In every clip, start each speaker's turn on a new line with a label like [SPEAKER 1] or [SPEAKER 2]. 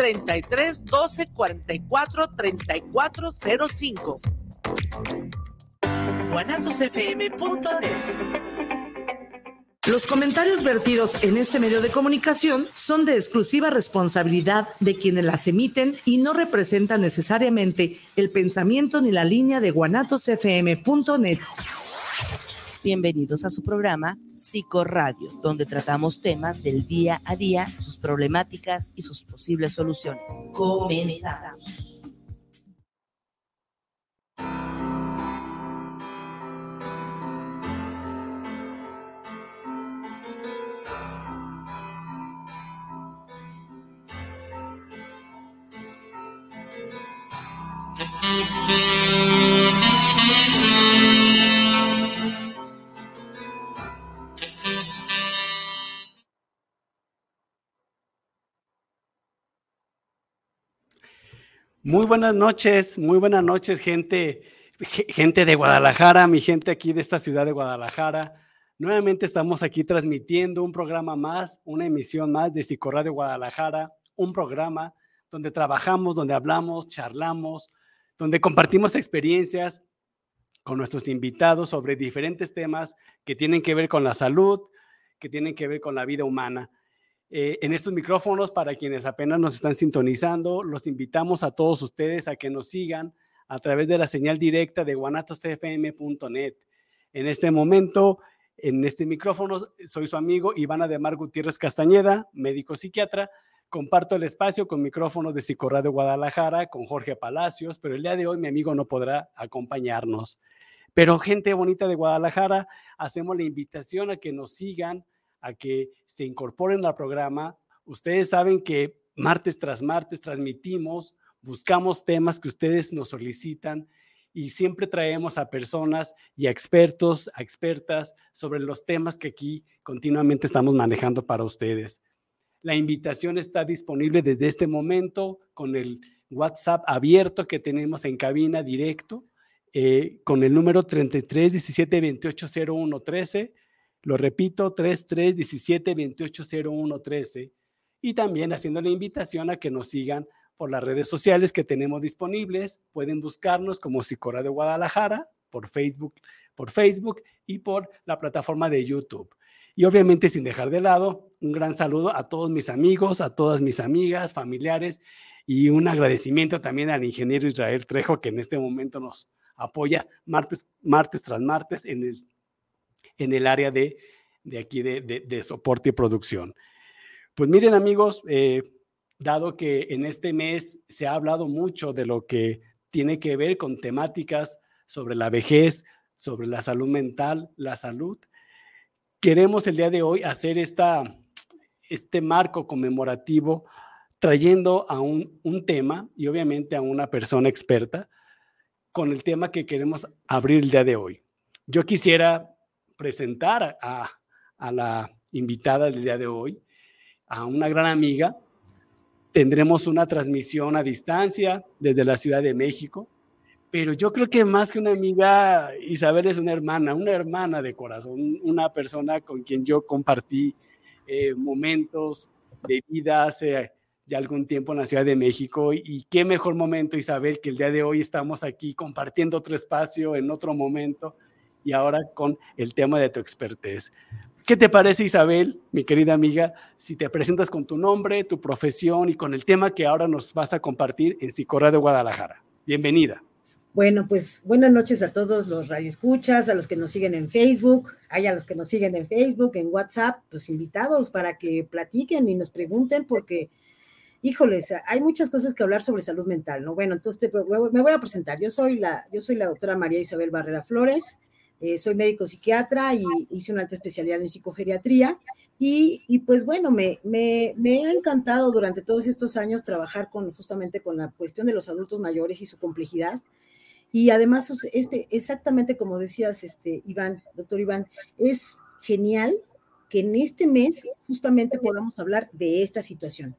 [SPEAKER 1] 33 12 44 34 05. guanatosfm.net los comentarios vertidos en este medio de comunicación son de exclusiva responsabilidad de quienes las emiten y no representan necesariamente el pensamiento ni la línea de guanatosfm.net. Bienvenidos a su programa Psicoradio, donde tratamos temas del día a día, sus problemáticas y sus posibles soluciones. Comenzamos.
[SPEAKER 2] Muy buenas noches, muy buenas noches, gente, gente de Guadalajara, mi gente aquí de esta ciudad de Guadalajara. Nuevamente estamos aquí transmitiendo un programa más, una emisión más de de Guadalajara, un programa donde trabajamos, donde hablamos, charlamos, donde compartimos experiencias con nuestros invitados sobre diferentes temas que tienen que ver con la salud, que tienen que ver con la vida humana. Eh, en estos micrófonos, para quienes apenas nos están sintonizando, los invitamos a todos ustedes a que nos sigan a través de la señal directa de guanatosfm.net. En este momento, en este micrófono, soy su amigo Iván Ademar Gutiérrez Castañeda, médico psiquiatra. Comparto el espacio con micrófonos de de Guadalajara con Jorge Palacios, pero el día de hoy mi amigo no podrá acompañarnos. Pero gente bonita de Guadalajara, hacemos la invitación a que nos sigan a que se incorporen al programa. Ustedes saben que martes tras martes transmitimos, buscamos temas que ustedes nos solicitan y siempre traemos a personas y a expertos, a expertas sobre los temas que aquí continuamente estamos manejando para ustedes. La invitación está disponible desde este momento con el WhatsApp abierto que tenemos en cabina directo, eh, con el número 33 17 28 01 13 lo repito, 3317 280113 y también haciendo la invitación a que nos sigan por las redes sociales que tenemos disponibles. Pueden buscarnos como Psicora de Guadalajara por Facebook, por Facebook y por la plataforma de YouTube. Y obviamente sin dejar de lado, un gran saludo a todos mis amigos, a todas mis amigas, familiares y un agradecimiento también al ingeniero Israel Trejo que en este momento nos apoya martes, martes tras martes en el en el área de, aquí de, soporte y producción. Pues miren amigos, eh, dado que en este mes se ha hablado mucho de lo que tiene que ver con temáticas sobre la vejez, sobre la salud mental, la salud, queremos el día de hoy hacer esta, este marco conmemorativo trayendo a un, un tema y obviamente a una persona experta con el tema que queremos abrir el día de hoy. Yo quisiera presentar a, la invitada del día de hoy, a una gran amiga. Tendremos una transmisión a distancia desde la Ciudad de México, pero yo creo que más que una amiga, Isabel es una hermana, una hermana de corazón, una persona con quien yo compartí eh, momentos de vida hace ya algún tiempo en la Ciudad de México. Y qué mejor momento, Isabel, que el día de hoy estamos aquí compartiendo otro espacio en otro momento y ahora con el tema de tu expertez. ¿Qué te parece, Isabel, mi querida amiga, si te presentas con tu nombre, tu profesión y con el tema que ahora nos vas a compartir en Sicorra de Guadalajara? Bienvenida.
[SPEAKER 3] Bueno, pues buenas noches a todos los radioescuchas, a los que nos siguen en Facebook, hay a los que nos siguen en Facebook, en WhatsApp, pues invitados para que platiquen y nos pregunten porque, híjoles, hay muchas cosas que hablar sobre salud mental, ¿no? Bueno, entonces me voy a presentar. Yo soy la, yo soy la doctora María Isabel Barrera Flores, eh, soy médico psiquiatra y hice una alta especialidad en psicogeriatría. Y, pues bueno, me, me, ha encantado durante todos estos años trabajar con justamente con la cuestión de los adultos mayores y su complejidad. Y además, este, exactamente como decías, este, Iván, doctor Iván, es genial que en este mes justamente podamos hablar de esta situación.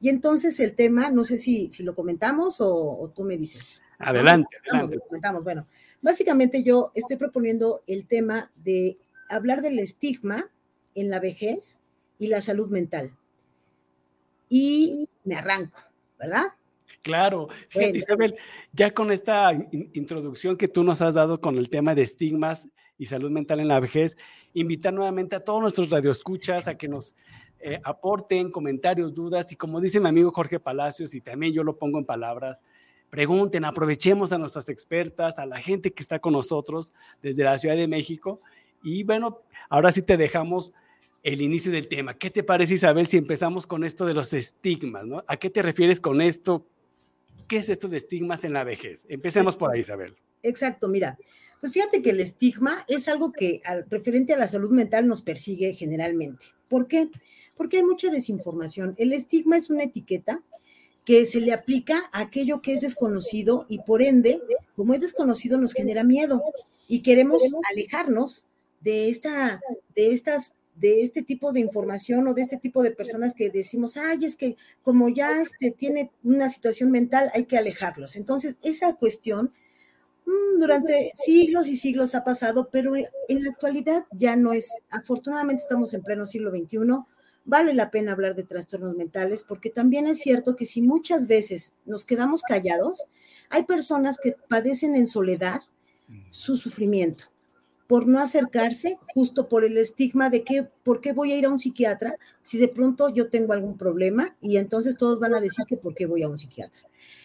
[SPEAKER 3] Y entonces el tema, no sé si, si lo comentamos o, tú me dices.
[SPEAKER 2] Adelante, adelante.
[SPEAKER 3] Lo comentamos. Bueno, Básicamente yo estoy proponiendo el tema de hablar del estigma en la vejez y la salud mental. Y me arranco. ¿verdad?
[SPEAKER 2] Claro, fíjate Isabel, ya con esta introducción que tú nos has dado con el tema de estigmas y salud mental en la vejez, invitar nuevamente a todos nuestros radioescuchas a que nos eh, aporten comentarios, dudas y como dice mi amigo Jorge Palacios y también yo lo pongo en palabras, pregunten, aprovechemos a nuestras expertas, a la gente que está con nosotros desde la Ciudad de México y bueno, ahora sí te dejamos el inicio del tema. ¿Qué te parece Isabel si empezamos con esto de los estigmas? ¿no? ¿A qué te refieres con esto? ¿Qué es esto de estigmas en la vejez? Empecemos por ahí, Isabel.
[SPEAKER 3] Exacto, mira, pues fíjate que el estigma es algo que al referente a la salud mental nos persigue generalmente. ¿Por qué? Porque hay mucha desinformación. El estigma es una etiqueta que se le aplica a aquello que es desconocido y por ende, como es desconocido, nos genera miedo y queremos alejarnos de esta, de estas de este tipo de información o de este tipo de personas que decimos, ay, es que como ya este, tiene una situación mental, hay que alejarlos. Entonces, esa cuestión mm, durante siglos y siglos ha pasado, pero en la actualidad ya no es, afortunadamente estamos en pleno siglo XXI, vale la pena hablar de trastornos mentales porque también es cierto que si muchas veces nos quedamos callados, hay personas que padecen en soledad su sufrimiento por no acercarse, justo por el estigma de que, ¿por qué voy a ir a un psiquiatra si de pronto yo tengo algún problema? Y entonces todos van a decir que ¿por qué voy a un psiquiatra?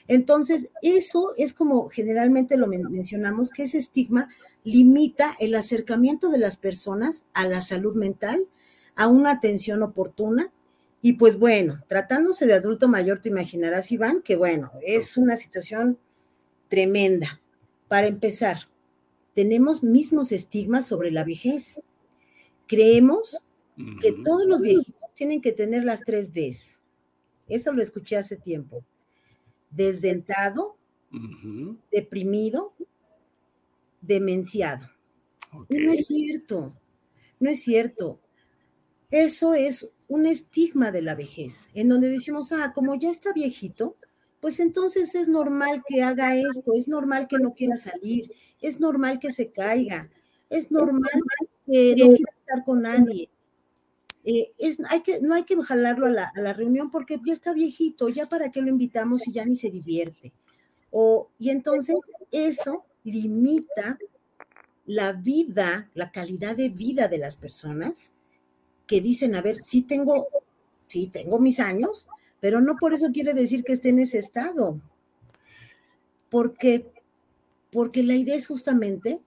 [SPEAKER 3] Entonces, eso es como generalmente lo mencionamos, que ese estigma limita el acercamiento de las personas a la salud mental, a una atención oportuna. Y pues bueno, tratándose de adulto mayor, te imaginarás, Iván, que bueno, es una situación tremenda. Para empezar, tenemos mismos estigmas sobre la vejez. Creemos que todos los viejitos tienen que tener las tres Ds. Eso lo escuché hace tiempo. Desdentado, deprimido, demenciado. No es cierto, no es cierto. Eso es un estigma de la vejez, en donde decimos, ah, como ya está viejito, pues entonces es normal que haga esto, es normal que no quiera salir, es normal que se caiga, es normal que no quiera estar con nadie. Eh, es, hay que, no hay que jalarlo a la, a la, reunión porque ya está viejito, ya para qué lo invitamos y ya ni se divierte. O, y entonces eso limita la vida, la calidad de vida de las personas que dicen, a ver, sí tengo, sí tengo mis años, pero no por eso quiere decir que esté en ese estado. Porque, porque la idea es justamente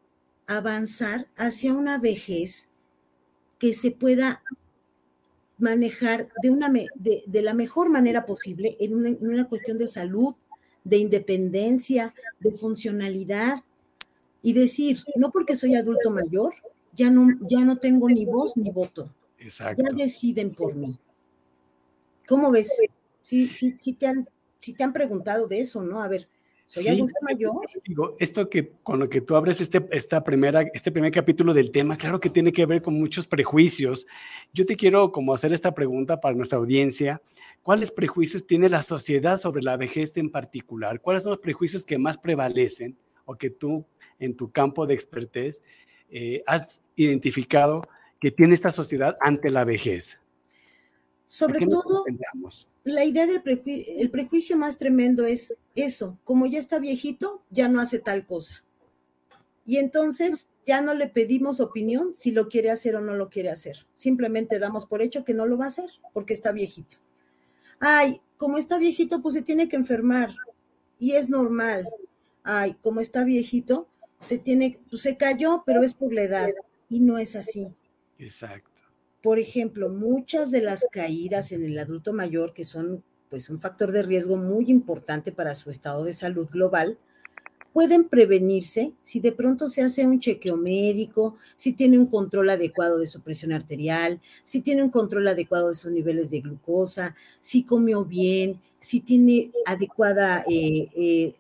[SPEAKER 3] avanzar hacia una vejez que se pueda manejar de, una, de, la mejor manera posible en una, en una, cuestión de salud, de independencia, de funcionalidad y decir, no porque soy adulto mayor, ya no, ya no tengo ni voz ni voto.
[SPEAKER 2] Exacto.
[SPEAKER 3] Ya deciden por mí. ¿Cómo ves? sí, sí, sí te han, sí te han preguntado de eso, ¿no? A ver, soy sí, mayor.
[SPEAKER 2] Digo, esto que con lo que tú abres este, esta primera, este primer capítulo del tema, claro que tiene que ver con muchos prejuicios. Yo te quiero como hacer esta pregunta para nuestra audiencia. ¿Cuáles prejuicios tiene la sociedad sobre la vejez en particular? ¿Cuáles son los prejuicios que más prevalecen o que tú en tu campo de expertez eh, has identificado que tiene esta sociedad ante la vejez?
[SPEAKER 3] Sobre todo, la idea del prejuicio, el prejuicio más tremendo es eso, como ya está viejito, ya no hace tal cosa. Y entonces ya no le pedimos opinión si lo quiere hacer o no lo quiere hacer. Simplemente damos por hecho que no lo va a hacer porque está viejito. Ay, como está viejito, pues se tiene que enfermar y es normal. Ay, como está viejito, se tiene, pues se cayó, pero es por la edad y no es así.
[SPEAKER 2] Exacto.
[SPEAKER 3] Por ejemplo, muchas de las caídas en el adulto mayor, que son pues un factor de riesgo muy importante para su estado de salud global, pueden prevenirse si de pronto se hace un chequeo médico, si tiene un control adecuado de su presión arterial, si tiene un control adecuado de sus niveles de glucosa, si comió bien, si tiene adecuada, eh, eh,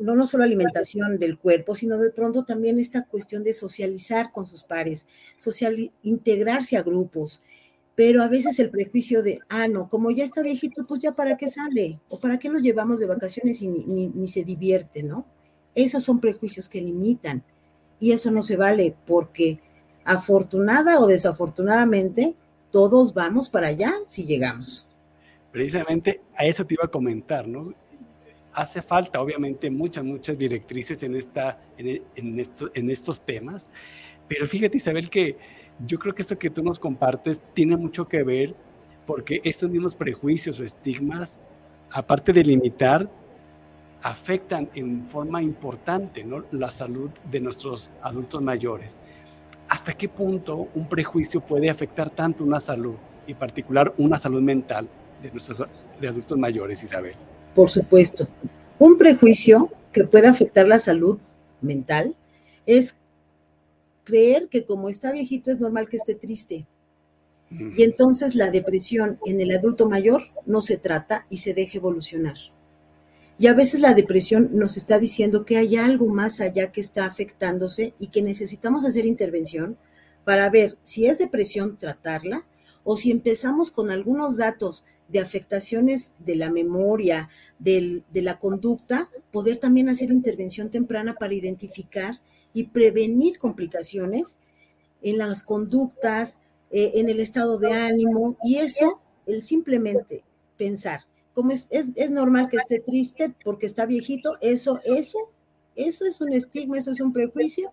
[SPEAKER 3] no, no solo alimentación del cuerpo, sino de pronto también esta cuestión de socializar con sus pares, social, integrarse a grupos. Pero a veces el prejuicio de, ah, no, como ya está viejito, pues ya para qué sale, o para qué lo llevamos de vacaciones y ni, se divierte, ¿no? Esos son prejuicios que limitan y eso no se vale porque afortunada o desafortunadamente todos vamos para allá si llegamos.
[SPEAKER 2] precisamente a eso te iba a comentar, ¿no? Hace falta, obviamente, muchas, muchas directrices en, esta, en, en estos temas, pero fíjate, Isabel, que yo creo que esto que tú nos compartes tiene mucho que ver porque estos mismos prejuicios o estigmas, aparte de limitar, afectan en forma importante ¿no? la salud de nuestros adultos mayores. ¿Hasta qué punto un prejuicio puede afectar tanto una salud, y en particular una salud mental de nuestros de adultos mayores, Isabel?
[SPEAKER 3] Por supuesto. Un prejuicio que puede afectar la salud mental es creer que como está viejito es normal que esté triste. Y entonces la depresión en el adulto mayor no se trata y se deja evolucionar. Y a veces la depresión nos está diciendo que hay algo más allá que está afectándose y que necesitamos hacer intervención para ver si es depresión, tratarla, o si empezamos con algunos datos de afectaciones de la memoria, de la conducta, poder también hacer intervención temprana para identificar y prevenir complicaciones en las conductas, eh, en el estado de ánimo, y eso, el simplemente pensar, como es, es, normal que esté triste porque está viejito, eso, eso, eso es un estigma, eso es un prejuicio.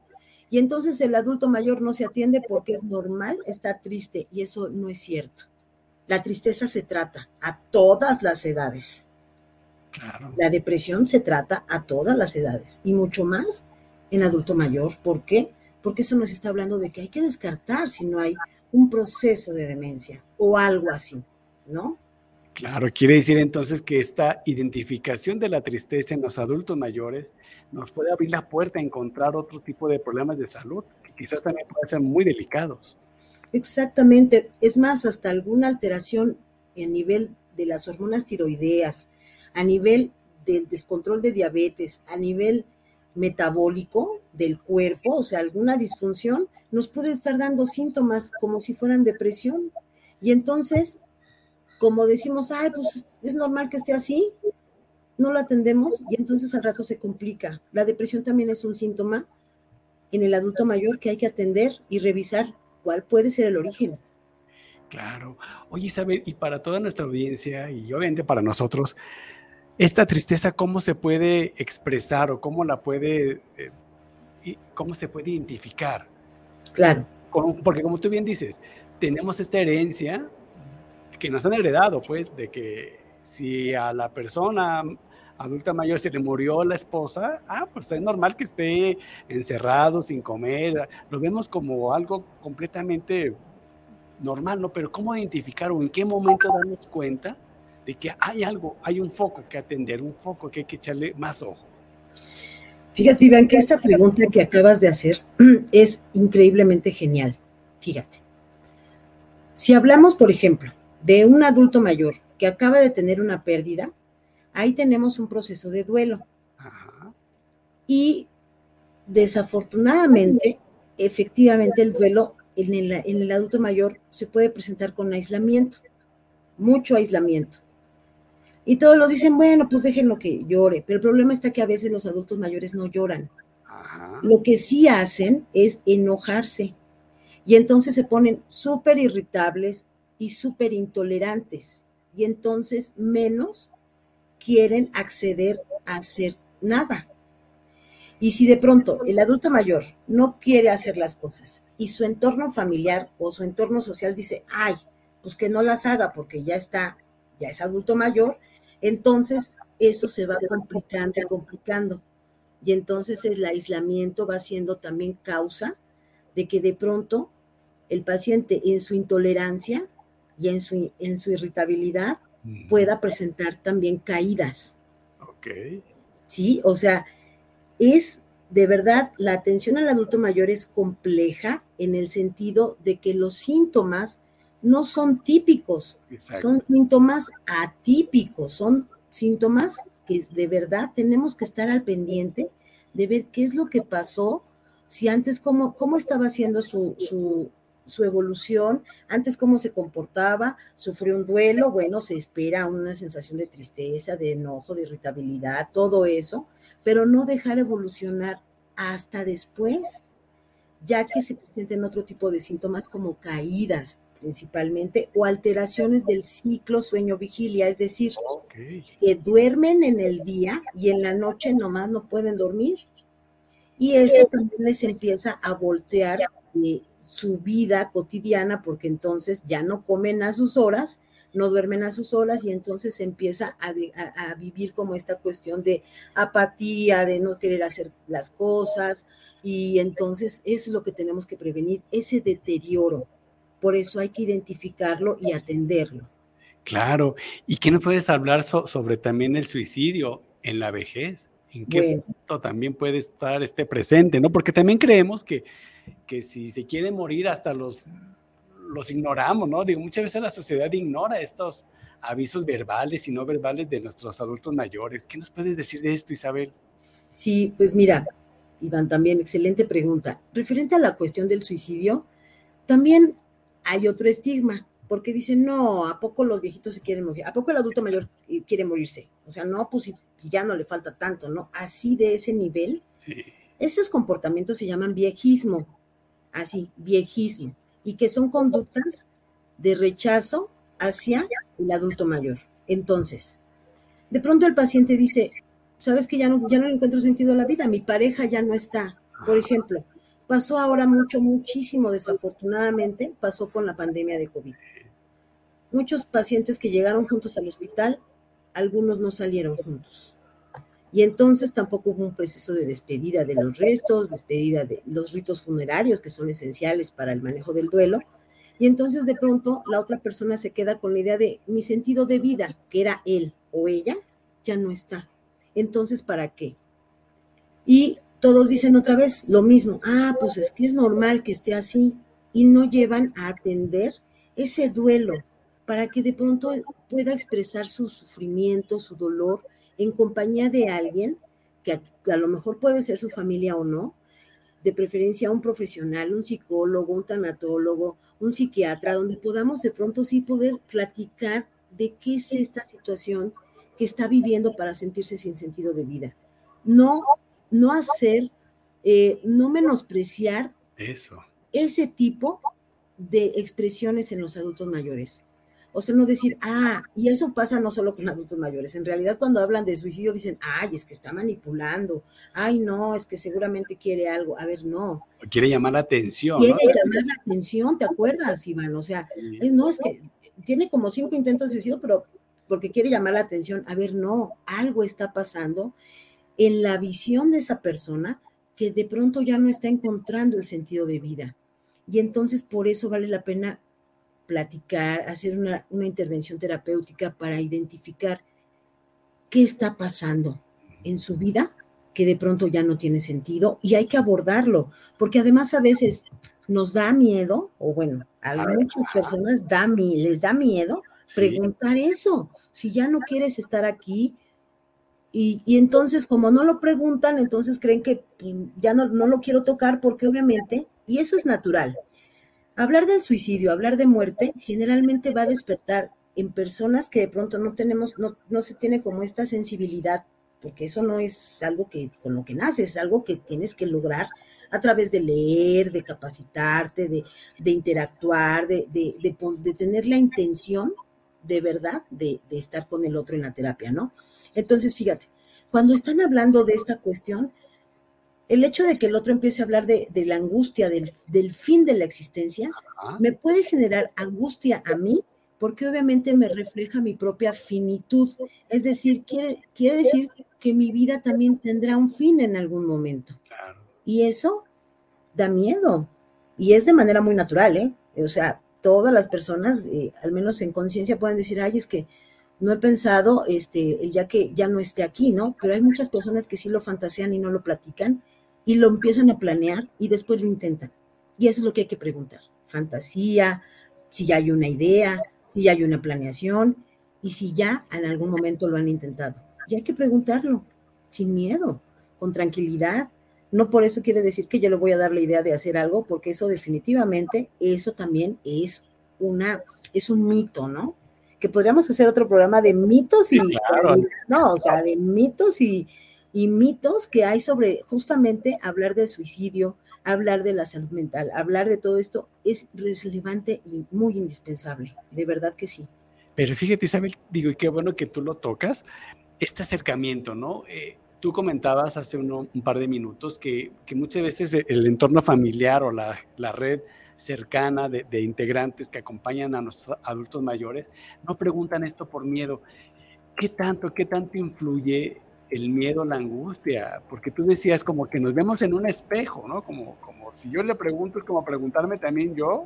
[SPEAKER 3] Y entonces el adulto mayor no se atiende porque es normal estar triste y eso no es cierto. La tristeza se trata a todas las edades. La depresión se trata a todas las edades y mucho más en adulto mayor. ¿Por qué? Porque eso nos está hablando de que hay que descartar si no hay un proceso de demencia o algo así, ¿no?
[SPEAKER 2] Claro, quiere decir entonces que esta identificación de la tristeza en los adultos mayores nos puede abrir la puerta a encontrar otro tipo de problemas de salud que quizás también pueden ser muy delicados.
[SPEAKER 3] Exactamente, es más, hasta alguna alteración a nivel de las hormonas tiroideas, a nivel del descontrol de diabetes, a nivel metabólico del cuerpo, o sea, alguna disfunción, nos puede estar dando síntomas como si fueran depresión. Y entonces como decimos, ay, pues es normal que esté así, no lo atendemos y entonces al rato se complica. La depresión también es un síntoma en el adulto mayor que hay que atender y revisar cuál puede ser el origen.
[SPEAKER 2] Claro. Oye, Isabel, y para toda nuestra audiencia y obviamente para nosotros, esta tristeza, ¿cómo se puede expresar o cómo la puede, eh, cómo se puede identificar?
[SPEAKER 3] Claro.
[SPEAKER 2] porque como tú bien dices, tenemos esta herencia que nos han heredado, pues, de que si a la persona adulta mayor se le murió la esposa, ah, pues es normal que esté encerrado, sin comer, lo vemos como algo completamente normal, ¿no? Pero ¿cómo identificar o en qué momento darnos cuenta de que hay algo, hay un foco que atender, un foco que hay que echarle más ojo?
[SPEAKER 3] Fíjate, Iván, que esta pregunta que acabas de hacer es increíblemente genial. Fíjate. Si hablamos, por ejemplo, de un adulto mayor que acaba de tener una pérdida, ahí tenemos un proceso de duelo. Y desafortunadamente, efectivamente, el duelo en el, en el adulto mayor se puede presentar con aislamiento, mucho aislamiento. Y todos lo dicen, bueno, pues déjenlo que llore, pero el problema está que a veces los adultos mayores no lloran. Lo que sí hacen es enojarse y entonces se ponen súper irritables, y súper intolerantes y entonces menos quieren acceder a hacer nada. Y si de pronto el adulto mayor no quiere hacer las cosas y su entorno familiar o su entorno social dice, ay, pues que no las haga porque ya está, ya es adulto mayor, entonces eso se va complicando, complicando. Y entonces el aislamiento va siendo también causa de que de pronto el paciente en su intolerancia y en su, en su irritabilidad pueda presentar también caídas.
[SPEAKER 2] Ok.
[SPEAKER 3] Sí, o sea, es de verdad, la atención al adulto mayor es compleja en el sentido de que los síntomas no son típicos, son síntomas atípicos, son síntomas que de verdad tenemos que estar al pendiente de ver qué es lo que pasó, si antes cómo, cómo estaba haciendo su, su, su evolución, antes cómo se comportaba, sufrió un duelo, bueno, se espera una sensación de tristeza, de enojo, de irritabilidad, todo eso, pero no dejar evolucionar hasta después, ya que se presenten otro tipo de síntomas como caídas, principalmente, o alteraciones del ciclo sueño-vigilia, es decir, que duermen en el día y en la noche nomás no pueden dormir. Y eso también les empieza a voltear eh, su vida cotidiana porque entonces ya no comen a sus horas, no duermen a sus horas y entonces empieza a, vivir como esta cuestión de apatía, de no querer hacer las cosas y entonces eso es lo que tenemos que prevenir, ese deterioro. Por eso hay que identificarlo y atenderlo.
[SPEAKER 2] Claro. ¿Y qué nos puedes hablar sobre también el suicidio en la vejez? ¿En qué punto también puede estar este presente? ¿no? Porque también creemos que, que si se quiere morir hasta los, los ignoramos, ¿no? Digo, muchas veces la sociedad ignora estos avisos verbales y no verbales de nuestros adultos mayores. ¿Qué nos puedes decir de esto, Isabel?
[SPEAKER 3] Sí, pues mira, Iván, también excelente pregunta. Referente a la cuestión del suicidio, también hay otro estigma, porque dicen, no, ¿a poco los viejitos se quieren morir? ¿A poco el adulto mayor quiere morirse? O sea, no, pues ya no le falta tanto, ¿no? Así de ese nivel. Esos comportamientos se llaman viejismo, así, viejismo, y que son conductas de rechazo hacia el adulto mayor. Entonces, de pronto el paciente dice, sabes que ya no, ya no le encuentro sentido a la vida, mi pareja ya no está, por ejemplo, Pasó ahora mucho, muchísimo desafortunadamente, pasó con la pandemia de COVID. Muchos pacientes que llegaron juntos al hospital, algunos no salieron juntos. Y entonces tampoco hubo un proceso de despedida de los restos, despedida de los ritos funerarios que son esenciales para el manejo del duelo. Y entonces de pronto la otra persona se queda con la idea de mi sentido de vida, que era él o ella, ya no está. Entonces, ¿para qué? Y todos dicen otra vez lo mismo, ah, pues es que es normal que esté así y no llevan a atender ese duelo para que de pronto pueda expresar su sufrimiento, su dolor en compañía de alguien que a, lo mejor puede ser su familia o no, de preferencia un profesional, un psicólogo, un tanatólogo, un psiquiatra, donde podamos de pronto sí poder platicar de qué es esta situación que está viviendo para sentirse sin sentido de vida. No no hacer, eh, no menospreciar
[SPEAKER 2] Eso.
[SPEAKER 3] ese tipo de expresiones en los adultos mayores. O sea, no decir, ah, y eso pasa no solo con adultos mayores. En realidad, cuando hablan de suicidio, dicen, ay, es que está manipulando. Ay, no, es que seguramente quiere algo. A ver, no.
[SPEAKER 2] quiere llamar la atención.
[SPEAKER 3] Quiere llamar la atención, ¿te acuerdas, Iván? O sea, no, es que tiene como cinco intentos de suicidio, pero porque quiere llamar la atención. A ver, no, algo está pasando en la visión de esa persona que de pronto ya no está encontrando el sentido de vida. Y entonces por eso vale la pena platicar, hacer una, intervención terapéutica para identificar qué está pasando en su vida que de pronto ya no tiene sentido y hay que abordarlo, porque además a veces nos da miedo, o bueno, a muchas personas da, les da miedo preguntar eso. Si ya no quieres estar aquí, y, entonces, como no lo preguntan, entonces creen que pues, ya no, no lo quiero tocar porque obviamente, y eso es natural, hablar del suicidio, hablar de muerte, generalmente va a despertar en personas que de pronto no tenemos, no, no se tiene como esta sensibilidad, porque eso no es algo que con lo que naces, es algo que tienes que lograr a través de leer, de capacitarte, de, de interactuar, de, de, de, tener la intención de verdad de, estar con el otro en la terapia, ¿no? Entonces, fíjate, cuando están hablando de esta cuestión, el hecho de que el otro empiece a hablar de, la angustia, del, fin de la existencia, me puede generar angustia a mí, porque obviamente me refleja mi propia finitud. Es decir, quiere, quiere decir que mi vida también tendrá un fin en algún momento. Y eso da miedo. Y es de manera muy natural, ¿eh? O sea, todas las personas, eh, al menos en conciencia, pueden decir, ay, es que no he pensado, este, ya que ya no esté aquí, ¿no? Pero hay muchas personas que sí lo fantasean y no lo platican y lo empiezan a planear y después lo intentan. Y eso es lo que hay que preguntar. Fantasía, si ya hay una idea, si ya hay una planeación y si ya en algún momento lo han intentado. Y hay que preguntarlo sin miedo, con tranquilidad. No por eso quiere decir que yo le voy a dar la idea de hacer algo, porque eso definitivamente, eso también es una, es un mito, ¿no? que podríamos hacer otro programa de mitos y, no, o sea, de mitos y, y, mitos que hay sobre justamente hablar del suicidio, hablar de la salud mental, hablar de todo esto es relevante y muy indispensable, de verdad que sí.
[SPEAKER 2] Pero fíjate, Isabel, digo, y qué bueno que tú lo tocas, este acercamiento, ¿no? Eh, tú comentabas hace un par de minutos que, muchas veces el entorno familiar o la, la red cercana de, de, integrantes que acompañan a los adultos mayores no preguntan esto por miedo. ¿Qué tanto, qué tanto influye el miedo, la angustia? Porque tú decías como que nos vemos en un espejo, ¿no? Como, como si yo le pregunto, es como preguntarme también yo.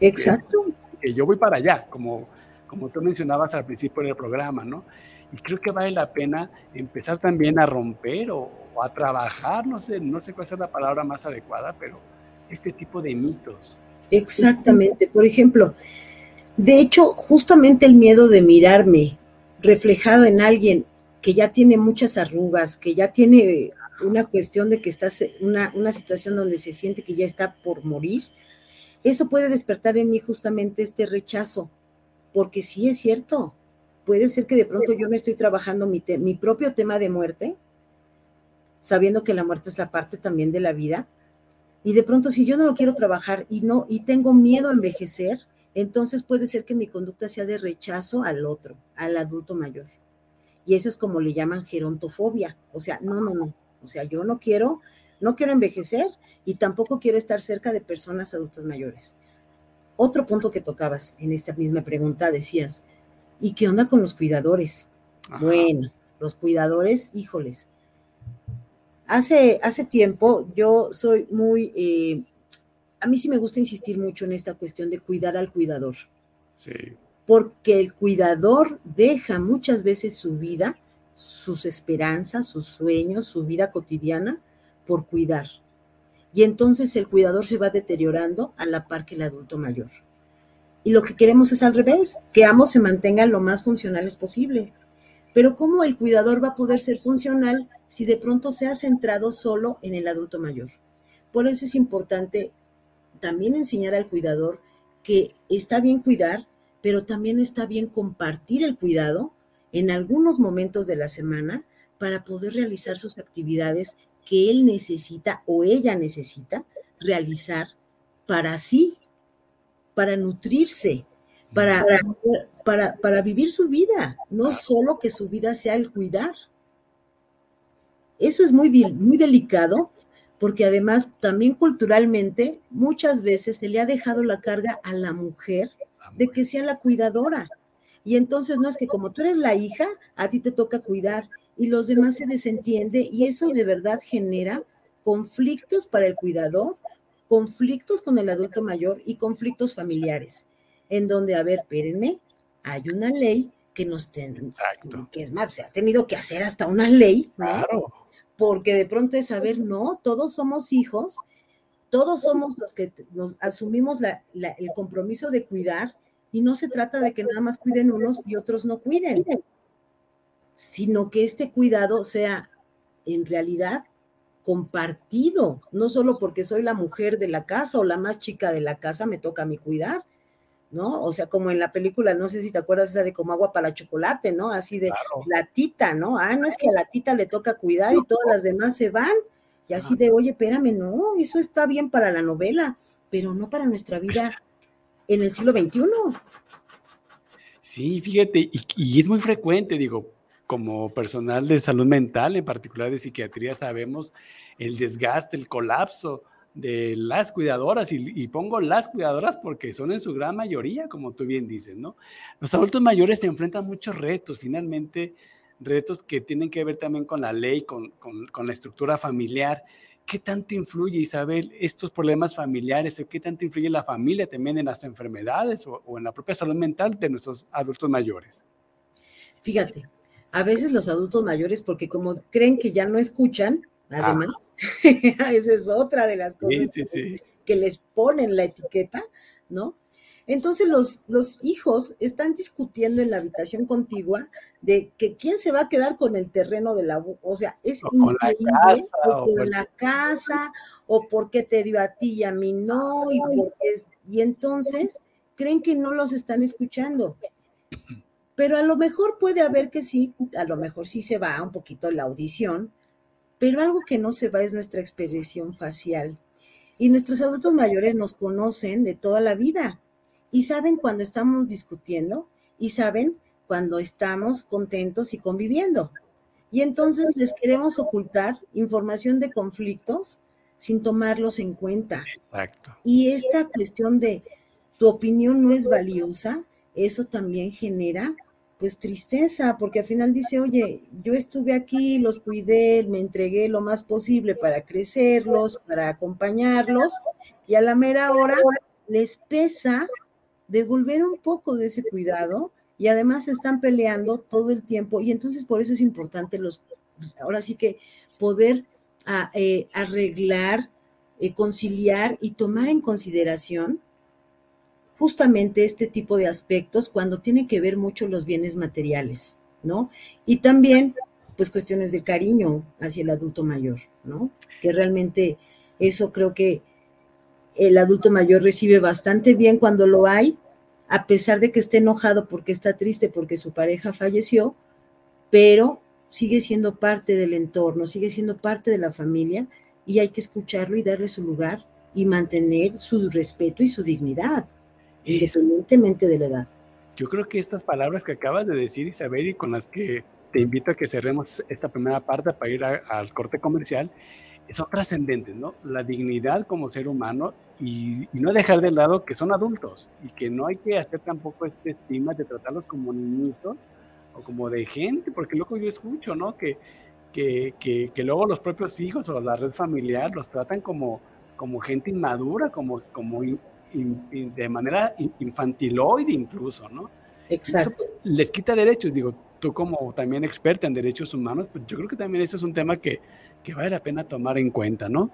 [SPEAKER 3] Exacto.
[SPEAKER 2] Que, que yo voy para allá, como como tú mencionabas al principio del programa, ¿no? Y creo que vale la pena empezar también a romper o, a trabajar, no sé, no sé cuál es la palabra más adecuada, pero este tipo de mitos.
[SPEAKER 3] Exactamente. Por ejemplo, de hecho, justamente el miedo de mirarme reflejado en alguien que ya tiene muchas arrugas, que ya tiene una cuestión de que está una, una situación donde se siente que ya está por morir, eso puede despertar en mí justamente este rechazo porque sí es cierto, puede ser que de pronto yo me estoy trabajando mi, mi propio tema de muerte, sabiendo que la muerte es la parte también de la vida, y de pronto si yo no lo quiero trabajar y no y tengo miedo a envejecer, entonces puede ser que mi conducta sea de rechazo al otro, al adulto mayor. Y eso es como le llaman gerontofobia, o sea, no, no, no, o sea, yo no quiero no quiero envejecer y tampoco quiero estar cerca de personas adultas mayores. Otro punto que tocabas en esta misma pregunta decías, ¿y qué onda con los cuidadores? Bueno, los cuidadores, híjoles. Hace, hace tiempo yo soy muy, eh, a mí sí me gusta insistir mucho en esta cuestión de cuidar al cuidador.
[SPEAKER 2] Sí.
[SPEAKER 3] Porque el cuidador deja muchas veces su vida, sus esperanzas, sus sueños, su vida cotidiana por cuidar y entonces el cuidador se va deteriorando a la par que el adulto mayor. Y lo que queremos es al revés, que ambos se mantengan lo más funcionales posible. Pero ¿cómo el cuidador va a poder ser funcional si de pronto se ha centrado solo en el adulto mayor? Por eso es importante también enseñar al cuidador que está bien cuidar, pero también está bien compartir el cuidado en algunos momentos de la semana para poder realizar sus actividades que él necesita o ella necesita realizar para sí, para nutrirse, para, para, para vivir su vida, no solo que su vida sea el cuidar. Eso es muy, muy delicado porque además también culturalmente muchas veces se le ha dejado la carga a la mujer de que sea la cuidadora. Y entonces no es que como tú eres la hija, a ti te toca cuidar y los demás se desentiende y eso de verdad genera conflictos para el cuidador, conflictos con el adulto mayor y conflictos familiares, en donde, a ver, espérenme, hay una ley que nos tiene, que es más, se ha tenido que hacer hasta una ley,
[SPEAKER 2] Claro.
[SPEAKER 3] Porque de pronto es saber, no, todos somos hijos, todos somos los que nos asumimos el compromiso de cuidar y no se trata de que nada más cuiden unos y otros no cuiden sino que este cuidado sea en realidad compartido, no solo porque soy la mujer de la casa o la más chica de la casa me toca a mí cuidar, ¿no? O sea, como en la película, no sé si te acuerdas esa de como agua para chocolate, ¿no? Así de la tita, ¿no? Ah, no es que a la tita le toca cuidar y todas las demás se van. Y así de, oye, espérame, no, eso está bien para la novela, pero no para nuestra vida en el siglo XXI.
[SPEAKER 2] Sí, fíjate, y, y es muy frecuente, digo, como personal de salud mental, en particular de psiquiatría, sabemos el desgaste, el colapso de las cuidadoras, y, pongo las cuidadoras porque son en su gran mayoría, como tú bien dices, ¿no? Los adultos mayores se enfrentan muchos retos, finalmente, retos que tienen que ver también con la ley, con, con, la estructura familiar. ¿Qué tanto influye, Isabel, estos problemas familiares? ¿Qué tanto influye la familia también en las enfermedades o, o en la propia salud mental de nuestros adultos mayores?
[SPEAKER 3] Fíjate, a veces los adultos mayores, porque como creen que ya no escuchan, además, esa es otra de las cosas Que, les ponen la etiqueta, ¿no? Entonces los, los hijos están discutiendo en la habitación contigua de que quién se va a quedar con el terreno de la... O sea, es increíble, o con la casa, o por qué te dio a ti y a mí no, y, y entonces creen que no los están escuchando. Pero a lo mejor puede haber que sí, a lo mejor sí se va un poquito la audición, pero algo que no se va es nuestra expresión facial. Y nuestros adultos mayores nos conocen de toda la vida y saben cuando estamos discutiendo y saben cuando estamos contentos y conviviendo. Y entonces les queremos ocultar información de conflictos sin tomarlos en cuenta.
[SPEAKER 2] Exacto.
[SPEAKER 3] Y esta cuestión de tu opinión no es valiosa, eso también genera pues tristeza, porque al final dice, oye, yo estuve aquí, los cuidé, me entregué lo más posible para crecerlos, para acompañarlos, y a la mera hora les pesa devolver un poco de ese cuidado y además están peleando todo el tiempo y entonces por eso es importante los, ahora sí que poder ah, eh, arreglar, eh, conciliar y tomar en consideración justamente este tipo de aspectos cuando tiene que ver mucho los bienes materiales, ¿no? Y también, pues, cuestiones de cariño hacia el adulto mayor, ¿no? Que realmente eso creo que el adulto mayor recibe bastante bien cuando lo hay, a pesar de que esté enojado porque está triste porque su pareja falleció, pero sigue siendo parte del entorno, sigue siendo parte de la familia y hay que escucharlo y darle su lugar y mantener su respeto y su dignidad independientemente de la edad.
[SPEAKER 2] Yo creo que estas palabras que acabas de decir, Isabel, y con las que te invito a que cerremos esta primera parte para ir al corte comercial, son trascendentes, ¿no? La dignidad como ser humano y, no dejar de lado que son adultos y que no hay que hacer tampoco este estima de tratarlos como niñitos o como de gente, porque luego yo escucho, ¿no? Que, que, que, que luego los propios hijos o la red familiar los tratan como, como gente inmadura, como, como de manera infantiloide incluso, ¿no?
[SPEAKER 3] Exacto.
[SPEAKER 2] les quita derechos, digo, tú como también experta en derechos humanos, pues yo creo que también eso es un tema que, que vale la pena tomar en cuenta, ¿no?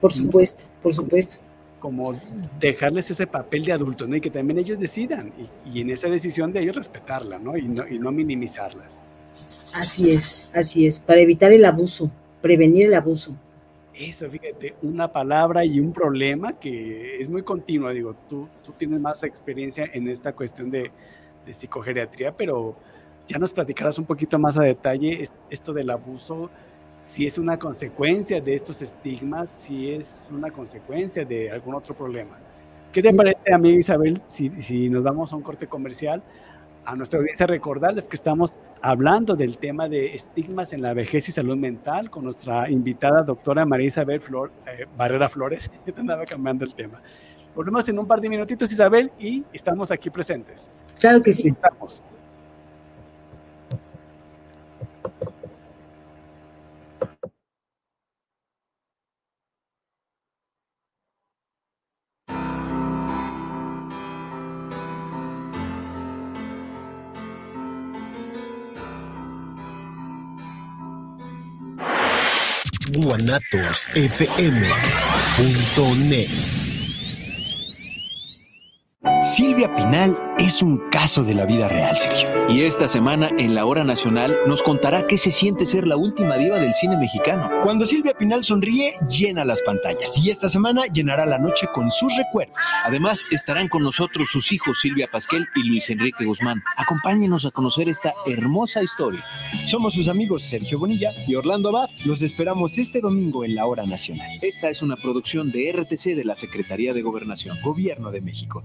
[SPEAKER 3] Por supuesto, por supuesto.
[SPEAKER 2] Como dejarles ese papel de adultos, ¿no? Y que también ellos decidan, y, en esa decisión de ellos respetarla, ¿no? Y, ¿no? y no minimizarlas.
[SPEAKER 3] Así es, así es, para evitar el abuso, prevenir el abuso.
[SPEAKER 2] Eso, fíjate, una palabra y un problema que es muy continuo. Digo, tú, tú tienes más experiencia en esta cuestión de, de psicogeriatría, pero ya nos platicarás un poquito más a detalle esto del abuso, si es una consecuencia de estos estigmas, si es una consecuencia de algún otro problema. ¿Qué te parece a mí, Isabel, si, si nos vamos a un corte comercial? A nuestra audiencia recordarles que estamos hablando del tema de estigmas en la vejez y salud mental con nuestra invitada doctora María Isabel Flor, eh, Barrera Flores. Yo te andaba cambiando el tema. Volvemos en un par de minutitos, Isabel, y estamos aquí presentes.
[SPEAKER 3] Claro que sí.
[SPEAKER 2] Estamos.
[SPEAKER 4] guanatosfm.net Silvia Pinal es un caso de la vida real, Sergio.
[SPEAKER 5] Y esta semana, en la Hora Nacional, nos contará qué se siente ser la última diva del cine mexicano.
[SPEAKER 4] Cuando Silvia Pinal sonríe, llena las pantallas. Y esta semana llenará la noche con sus recuerdos.
[SPEAKER 5] Además, estarán con nosotros sus hijos Silvia Pasquel y Luis Enrique Guzmán. Acompáñenos a conocer esta hermosa historia.
[SPEAKER 4] Somos sus amigos Sergio Bonilla y Orlando Abad. Los esperamos este domingo en la Hora Nacional.
[SPEAKER 5] Esta es una producción de RTC de la Secretaría de Gobernación.
[SPEAKER 4] Gobierno de México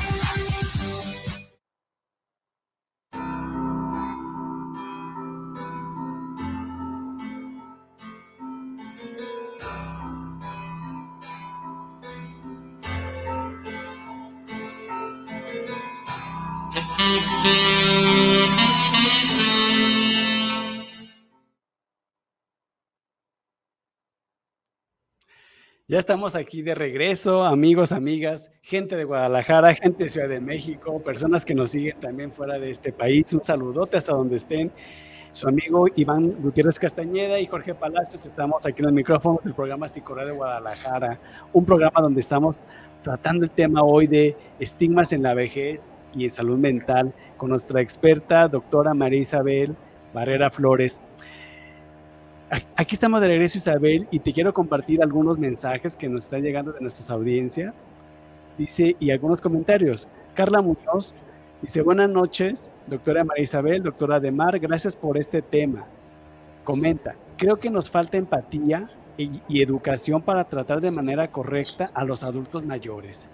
[SPEAKER 2] Ya estamos aquí de regreso, amigos, amigas, gente de Guadalajara, gente de Ciudad de México, personas que nos siguen también fuera de este país. Un saludote hasta donde estén. Su amigo Iván Gutiérrez Castañeda y Jorge Palacios estamos aquí en el micrófono del programa Psicorrea de Guadalajara, un programa donde estamos tratando el tema hoy de estigmas en la vejez y en salud mental con nuestra experta, doctora María Isabel Barrera Flores. Aquí estamos de regreso, Isabel, y te quiero compartir algunos mensajes que nos están llegando de nuestras audiencias. Dice, y algunos comentarios. Carla Muñoz dice, buenas noches, doctora María Isabel, doctora Demar, gracias por este tema. Comenta, creo que nos falta empatía y, y educación para tratar de manera correcta a los adultos mayores.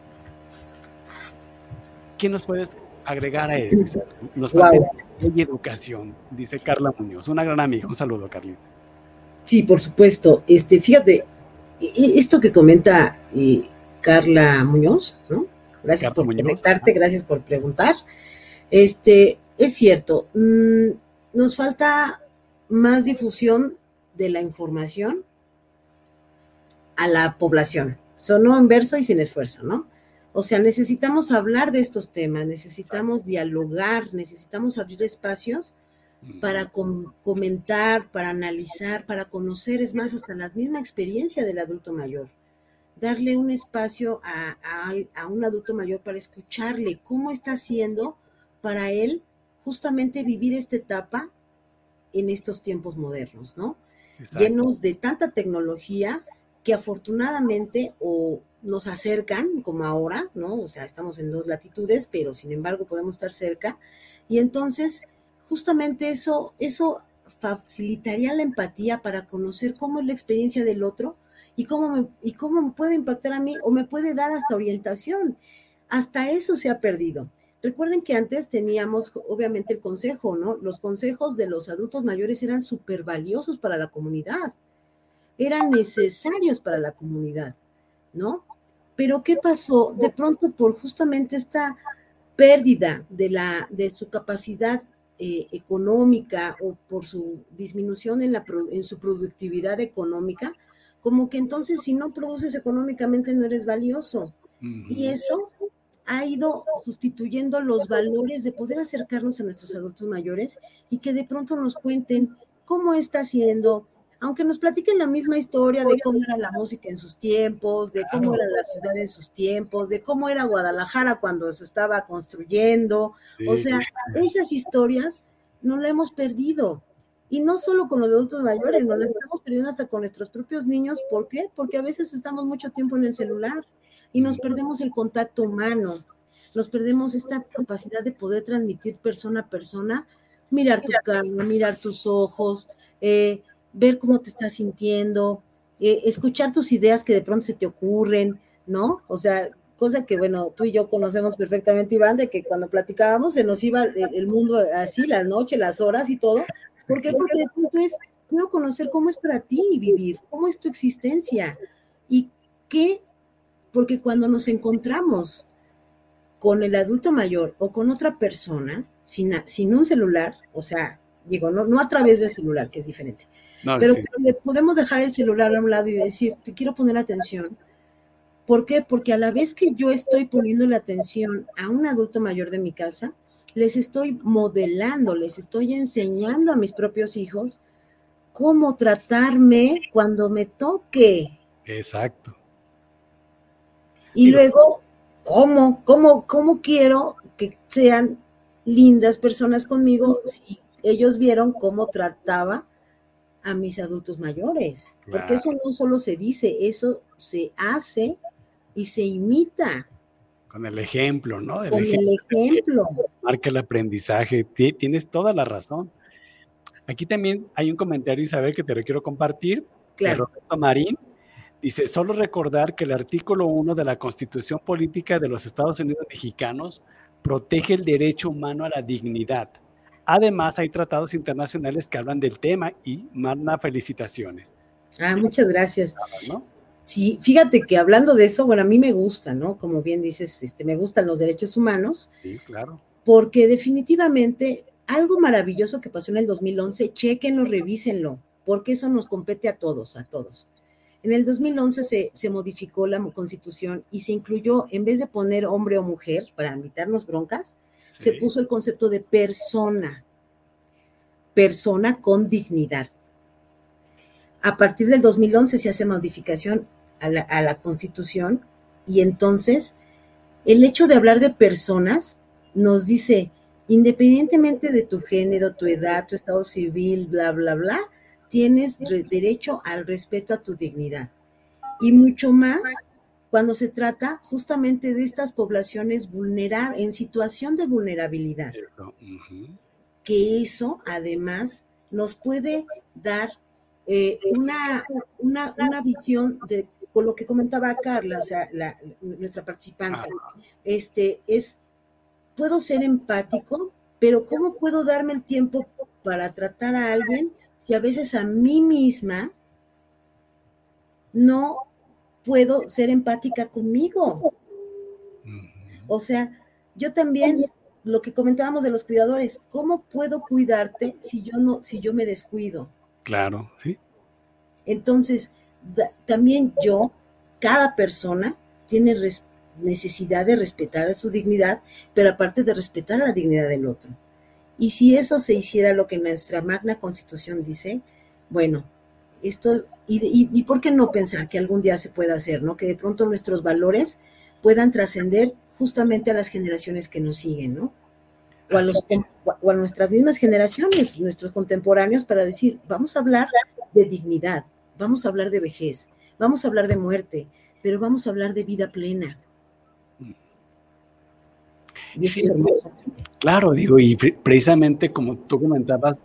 [SPEAKER 2] ¿Qué nos puedes agregar a esto, Isabel? Nos falta
[SPEAKER 3] Wow.
[SPEAKER 2] empatía y educación, dice Carla Muñoz. Una gran amiga. Un saludo, Carlita.
[SPEAKER 3] Sí, por supuesto. Este, fíjate, e- e- esto que comenta eh, Carla Muñoz, ¿no? Gracias
[SPEAKER 2] Carla
[SPEAKER 3] por
[SPEAKER 2] Muñoz,
[SPEAKER 3] conectarte, gracias por preguntar. Este, es cierto, mm, nos falta más difusión de la información a la población. Sonó en verso y sin esfuerzo, ¿no? O sea, necesitamos hablar de estos temas, necesitamos dialogar, necesitamos abrir espacios para com- comentar, para analizar, para conocer, es más, hasta la misma experiencia del adulto mayor. Darle un espacio a, a un adulto mayor para escucharle cómo está haciendo para él justamente vivir esta etapa en estos tiempos modernos, ¿no?
[SPEAKER 2] Exacto.
[SPEAKER 3] Llenos de tanta tecnología que afortunadamente o nos acercan como ahora, ¿no? O sea, estamos en dos latitudes, pero sin embargo podemos estar cerca. Y entonces, justamente eso, eso facilitaría la empatía para conocer cómo es la experiencia del otro y cómo me, y cómo me puede impactar a mí o me puede dar hasta orientación. Hasta eso se ha perdido. Recuerden que antes teníamos obviamente el consejo, ¿no? Los consejos de los adultos mayores eran súper valiosos para la comunidad, eran necesarios para la comunidad, ¿no? Pero ¿qué pasó? De pronto por justamente esta pérdida de, la, de su capacidad eh, económica o por su disminución en, la, en su productividad económica, como que entonces si no produces económicamente no eres valioso. Y eso ha ido sustituyendo los valores de poder acercarnos a nuestros adultos mayores y que de pronto nos cuenten cómo está haciendo, aunque nos platiquen la misma historia de cómo era la música en sus tiempos, de cómo era la ciudad en sus tiempos, de cómo era Guadalajara cuando se estaba construyendo. O sea, esas historias no las hemos perdido. Y no solo con los adultos mayores, nos las estamos perdiendo hasta con nuestros propios niños. ¿Por qué? Porque a veces estamos mucho tiempo en el celular y nos perdemos el contacto humano, nos perdemos esta capacidad de poder transmitir persona a persona, mirar tu cara, mirar tus ojos, eh, ver cómo te estás sintiendo, eh, escuchar tus ideas que de pronto se te ocurren, ¿no? O sea, cosa que, bueno, tú y yo conocemos perfectamente, Iván, de que cuando platicábamos se nos iba el, el mundo así, la noche, las horas y todo. ¿Por qué? Porque de pronto es, quiero conocer cómo es para ti vivir, cómo es tu existencia y qué, porque cuando nos encontramos con el adulto mayor o con otra persona, sin, sin un celular, o sea, digo, no, no a través del celular, que es diferente,
[SPEAKER 2] No,
[SPEAKER 3] pero
[SPEAKER 2] sí.
[SPEAKER 3] le podemos dejar el celular a un lado y decir, te quiero poner atención. ¿Por qué? Porque a la vez que yo estoy poniendo la atención a un adulto mayor de mi casa, les estoy modelando, les estoy enseñando a mis propios hijos cómo tratarme cuando me toque.
[SPEAKER 2] Exacto.
[SPEAKER 3] Y
[SPEAKER 2] Sí.
[SPEAKER 3] luego, ¿cómo? ¿Cómo, cómo quiero que sean lindas personas conmigo si ellos vieron cómo trataba a mis adultos mayores? Porque eso no solo se dice, eso se hace y se imita
[SPEAKER 2] Con el ejemplo, ¿no? El
[SPEAKER 3] con
[SPEAKER 2] ejemplo
[SPEAKER 3] el ejemplo.
[SPEAKER 2] marca el aprendizaje. Ti- Tienes toda la razón. Aquí también hay un comentario, Isabel, que te lo quiero compartir. de
[SPEAKER 3] Claro.
[SPEAKER 2] Roberto Marín Dice, solo recordar que el artículo 1 de la Constitución Política de los Estados Unidos Mexicanos protege el derecho humano a la dignidad. Además, hay tratados internacionales que hablan del tema y manda felicitaciones.
[SPEAKER 3] Ah, muchas gracias. Sí, fíjate que hablando de eso, bueno, a mí me gusta, ¿no? Como bien dices, este, me gustan los derechos humanos.
[SPEAKER 2] Sí, claro.
[SPEAKER 3] Porque definitivamente algo maravilloso que pasó en el 2011, chequenlo, revísenlo, porque eso nos compete a todos, a todos. En el 2011 se, se, modificó la constitución y se incluyó, en vez de poner hombre o mujer para evitarnos broncas, sí. se puso el concepto de persona, persona con dignidad. A partir del 2011 se hace modificación a la, a la constitución y entonces el hecho de hablar de personas nos dice, independientemente de tu género, tu edad, tu estado civil, bla, bla, bla, tienes derecho al respeto a tu dignidad. Y mucho más cuando se trata justamente de estas poblaciones vulnerables, en situación de vulnerabilidad.
[SPEAKER 2] Eso. Uh -huh.
[SPEAKER 3] Que eso además nos puede dar eh, una, una, una, visión de con lo que comentaba Carla, o sea, la, nuestra participante, ah. este, es, puedo ser empático, pero ¿cómo puedo darme el tiempo para tratar a alguien si a veces a mí misma no puedo ser empática conmigo. O sea, yo también, lo que comentábamos de los cuidadores, ¿cómo puedo cuidarte si yo no, si yo me descuido?
[SPEAKER 2] Claro, sí.
[SPEAKER 3] Entonces, da, también yo, cada persona tiene necesidad de respetar a su dignidad, pero aparte de respetar la dignidad del otro. Y si eso se hiciera lo que nuestra magna constitución dice, bueno, esto, y, y, y, por qué no pensar que algún día se pueda hacer, ¿no? Que de pronto nuestros valores puedan trascender justamente a las generaciones que nos siguen, ¿no? O a, los, o a nuestras mismas generaciones, nuestros contemporáneos, para decir, vamos a hablar de dignidad, vamos a hablar de vejez, vamos a hablar de muerte, pero vamos a hablar de vida plena.
[SPEAKER 2] Y eso es hermoso. Claro, digo, y precisamente como tú comentabas,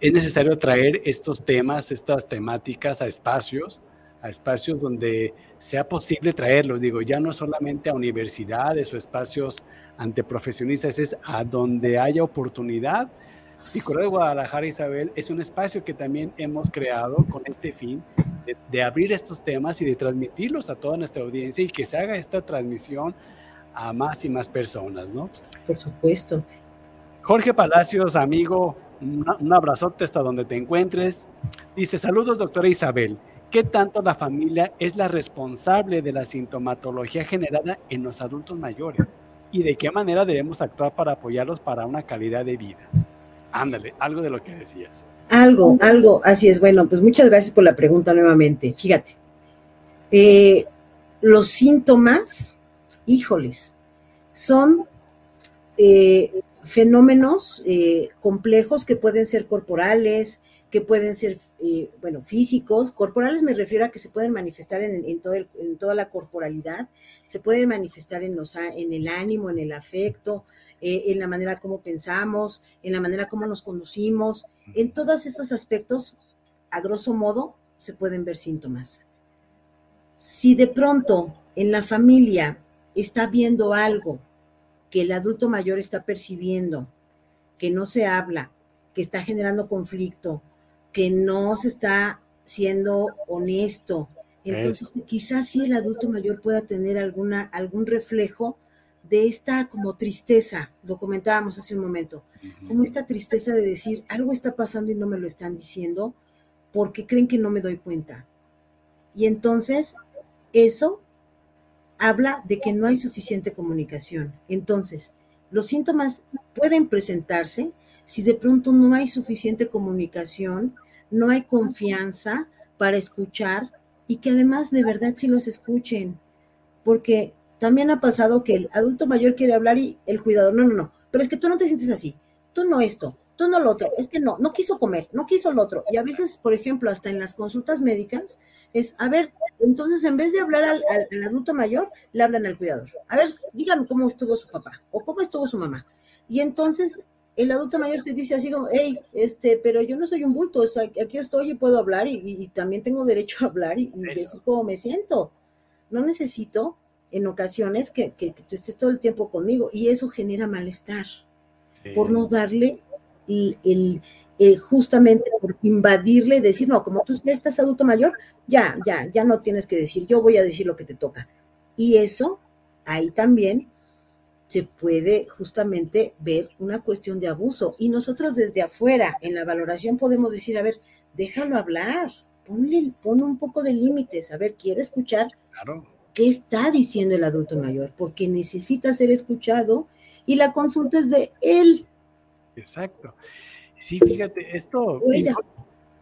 [SPEAKER 2] es necesario traer estos temas, estas temáticas a espacios, a espacios donde sea posible traerlos. Digo, ya no solamente a universidades o espacios ante profesionistas, es a donde haya oportunidad. Psicología de Guadalajara, Isabel, es un espacio que también hemos creado con este fin de, de abrir estos temas y de transmitirlos a toda nuestra audiencia y que se haga esta transmisión a más y más personas, ¿no?
[SPEAKER 3] Por supuesto.
[SPEAKER 2] Jorge Palacios, amigo, un, abrazote hasta donde te encuentres. Dice, saludos, doctora Isabel. ¿Qué tanto la familia es la responsable de la sintomatología generada en los adultos mayores? ¿Y de qué manera debemos actuar para apoyarlos para una calidad de vida? Ándale, algo de lo que decías.
[SPEAKER 3] Algo, algo, así es. Bueno, pues muchas gracias por la pregunta nuevamente. Fíjate, eh, los síntomas, híjoles, son eh, fenómenos eh, complejos que pueden ser corporales, que pueden ser, eh, bueno, físicos. Corporales me refiero a que se pueden manifestar en, en, todo en toda la corporalidad, se pueden manifestar en, los, en el ánimo, en el afecto, eh, en la manera como pensamos, en la manera como nos conducimos. En todos esos aspectos, a grosso modo, se pueden ver síntomas. Si de pronto en la familia está viendo algo que el adulto mayor está percibiendo, que no se habla, que está generando conflicto, que no se está siendo honesto. Entonces, quizás sí el adulto mayor pueda tener alguna, algún reflejo de esta como tristeza, lo comentábamos hace un momento, como esta tristeza de decir, algo está pasando y no me lo están diciendo porque creen que no me doy cuenta. Y entonces, eso habla de que no hay suficiente comunicación. Entonces, los síntomas pueden presentarse si de pronto no hay suficiente comunicación, no hay confianza para escuchar y que además de verdad sí los escuchen. Porque también ha pasado que el adulto mayor quiere hablar y el cuidador, no, no, no, pero es que tú no te sientes así, tú no esto, tú no lo otro, es que no, no quiso comer, no quiso lo otro. Y a veces, por ejemplo, hasta en las consultas médicas, es, a ver, entonces en vez de hablar al, al, al, adulto mayor, le hablan al cuidador. A ver, díganme cómo estuvo su papá o cómo estuvo su mamá. Y entonces el adulto mayor se dice así como, hey, este, pero yo no soy un bulto, aquí estoy y puedo hablar y, también tengo derecho a hablar y, decir cómo me siento. No necesito en ocasiones que, que, tú estés todo el tiempo conmigo y eso genera malestar por no darle el, eh, justamente por invadirle, decir, no, como tú ya estás adulto mayor, ya, ya, ya no tienes que decir, yo voy a decir lo que te toca. Y eso, ahí también se puede justamente ver una cuestión de abuso. Y nosotros desde afuera, en la valoración, podemos decir, a ver, déjalo hablar, ponle, pon un poco de límites, a ver, quiero escuchar qué está diciendo el adulto mayor, porque necesita ser escuchado y la consulta es de él.
[SPEAKER 2] Exacto. Sí, fíjate, esto...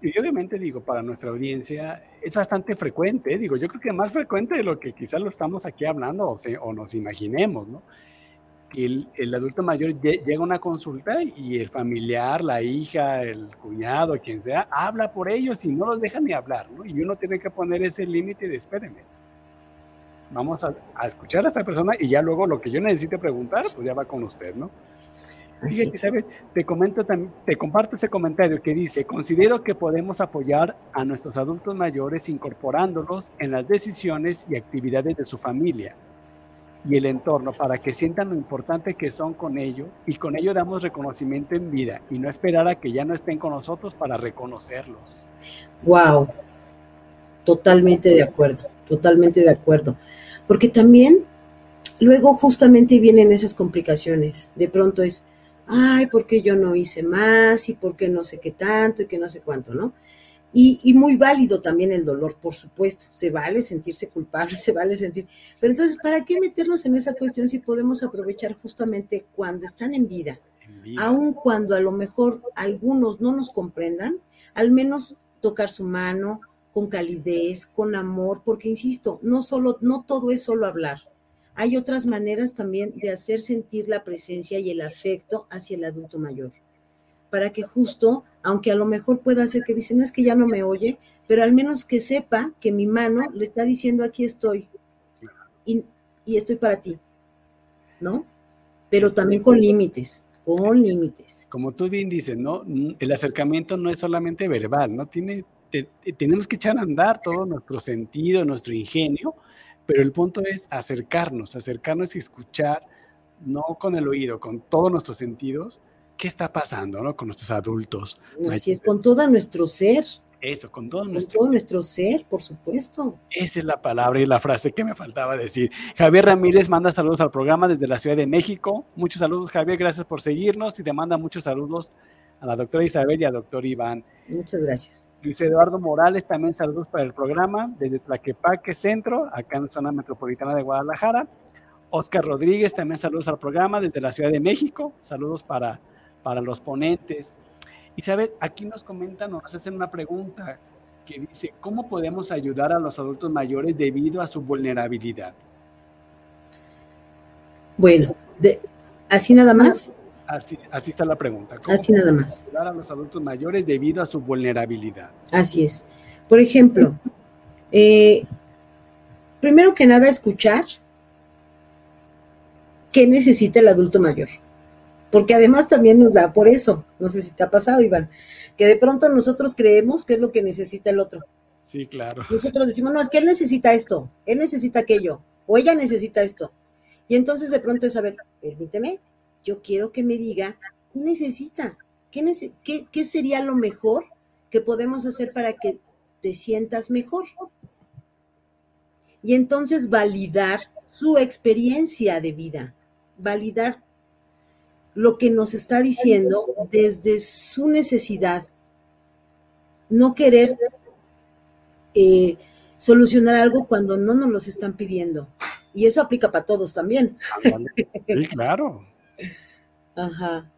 [SPEAKER 2] Y obviamente digo, para nuestra audiencia es bastante frecuente, ¿eh? digo, yo creo que más frecuente de lo que quizás lo estamos aquí hablando o, o nos imaginemos, ¿no? el, adulto mayor llega a una consulta y el familiar, la hija, el cuñado, quien sea, habla por ellos y no los deja ni hablar, ¿no? Y uno tiene que poner ese límite de espérenme. Vamos a, escuchar a esta persona y ya luego lo que yo necesite preguntar, pues ya va con usted, ¿no? Fíjate, ¿sabes? Te comento te comparto ese comentario que dice, considero que podemos apoyar a nuestros adultos mayores incorporándolos en las decisiones y actividades de su familia y el entorno para que sientan lo importante que son con ello y con ello damos reconocimiento en vida y no esperar a que ya no estén con nosotros para reconocerlos.
[SPEAKER 3] Wow, totalmente de acuerdo, totalmente de acuerdo. Porque también luego justamente vienen esas complicaciones. De pronto es, ay, ¿por qué yo no hice más? ¿Y por qué no sé qué tanto? Y que no sé cuánto, ¿no? Y, muy válido también el dolor, por supuesto. Se vale sentirse culpable, se vale sentir. Pero entonces, ¿para qué meternos en esa cuestión si podemos aprovechar justamente cuando están en vida? Aun cuando a lo mejor algunos no nos comprendan, al menos tocar su mano con calidez, con amor, porque insisto, no solo, no todo es solo hablar. Hay otras maneras también de hacer sentir la presencia y el afecto hacia el adulto mayor para que justo, aunque a lo mejor pueda ser que dice, no es que ya no me oye, pero al menos que sepa que mi mano le está diciendo, aquí estoy, y, estoy para ti, ¿no? Pero también con límites, con límites.
[SPEAKER 2] Como tú bien dices, ¿no? El acercamiento no es solamente verbal, ¿no? Tiene, tenemos que echar a andar todo nuestro sentido, nuestro ingenio, pero el punto es acercarnos, acercarnos y escuchar, no con el oído, con todos nuestros sentidos, qué está pasando ¿no? con nuestros adultos.
[SPEAKER 3] Así es, con todo nuestro ser.
[SPEAKER 2] Eso, con todo,
[SPEAKER 3] nuestro, todo nuestro ser, por supuesto.
[SPEAKER 2] Esa es la palabra y la frase que me faltaba decir. Javier Ramírez manda saludos al programa desde la Ciudad de México. Muchos saludos, Javier, gracias por seguirnos y te manda muchos saludos a la doctora Isabel y al doctor Iván.
[SPEAKER 3] Muchas gracias.
[SPEAKER 2] Luis Eduardo Morales, también saludos para el programa desde Tlaquepaque Centro, acá en zona metropolitana de Guadalajara. Oscar Rodríguez, también saludos al programa desde la Ciudad de México. Saludos para para los ponentes. Isabel, aquí nos comentan, nos hacen una pregunta que dice, ¿cómo podemos ayudar a los adultos mayores debido a su vulnerabilidad?
[SPEAKER 3] Bueno, así nada más.
[SPEAKER 2] Así, así está la pregunta.
[SPEAKER 3] así nada más.
[SPEAKER 2] Ayudar a los adultos mayores debido a su vulnerabilidad.
[SPEAKER 3] Así es. Por ejemplo, eh, primero que nada, escuchar qué necesita el adulto mayor porque además también nos da por eso, no sé si te ha pasado, Iván, que de pronto nosotros creemos que es lo que necesita el otro.
[SPEAKER 2] Sí, claro.
[SPEAKER 3] Nosotros decimos, no, es que él necesita esto, él necesita aquello, o ella necesita esto. Y entonces de pronto es, a ver, permíteme, yo quiero que me diga, ¿qué necesita? ¿Qué, qué sería lo mejor que podemos hacer para que te sientas mejor? Y entonces validar su experiencia de vida, validar lo que nos está diciendo desde su necesidad, no querer eh, solucionar algo cuando no nos lo están pidiendo. Y eso aplica para todos también.
[SPEAKER 2] Sí, claro.
[SPEAKER 3] Ajá.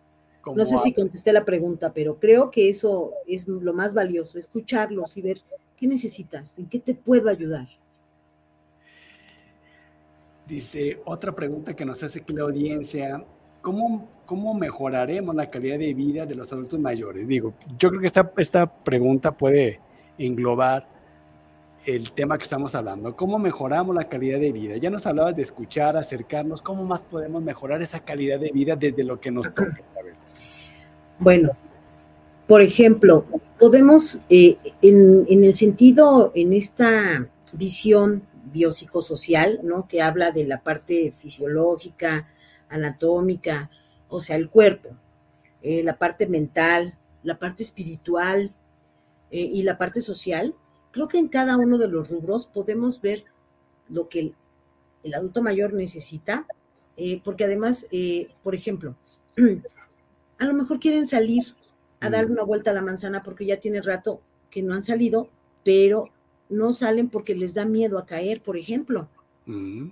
[SPEAKER 3] No sé si contesté la pregunta, pero creo que eso es lo más valioso, escucharlos y ver qué necesitas, en qué te puedo ayudar.
[SPEAKER 2] Dice otra pregunta que nos hace aquí la audiencia. ¿Cómo ¿cómo mejoraremos la calidad de vida de los adultos mayores? Digo, yo creo que esta, esta pregunta puede englobar el tema que estamos hablando. ¿Cómo mejoramos la calidad de vida? Ya nos hablabas de escuchar, acercarnos. ¿Cómo más podemos mejorar esa calidad de vida desde lo que nos toca,
[SPEAKER 3] Bueno, por ejemplo, podemos, eh, en, en, el sentido, en esta visión biopsicosocial, ¿no? Que habla de la parte fisiológica, anatómica, o sea, el cuerpo, eh, la parte mental, la parte espiritual eh, y la parte social, creo que en cada uno de los rubros podemos ver lo que el, el adulto mayor necesita, eh, porque además, eh, por ejemplo, a lo mejor quieren salir a dar una vuelta a la manzana porque ya tiene rato que no han salido, pero no salen porque les da miedo a caer, por ejemplo.
[SPEAKER 2] Mm.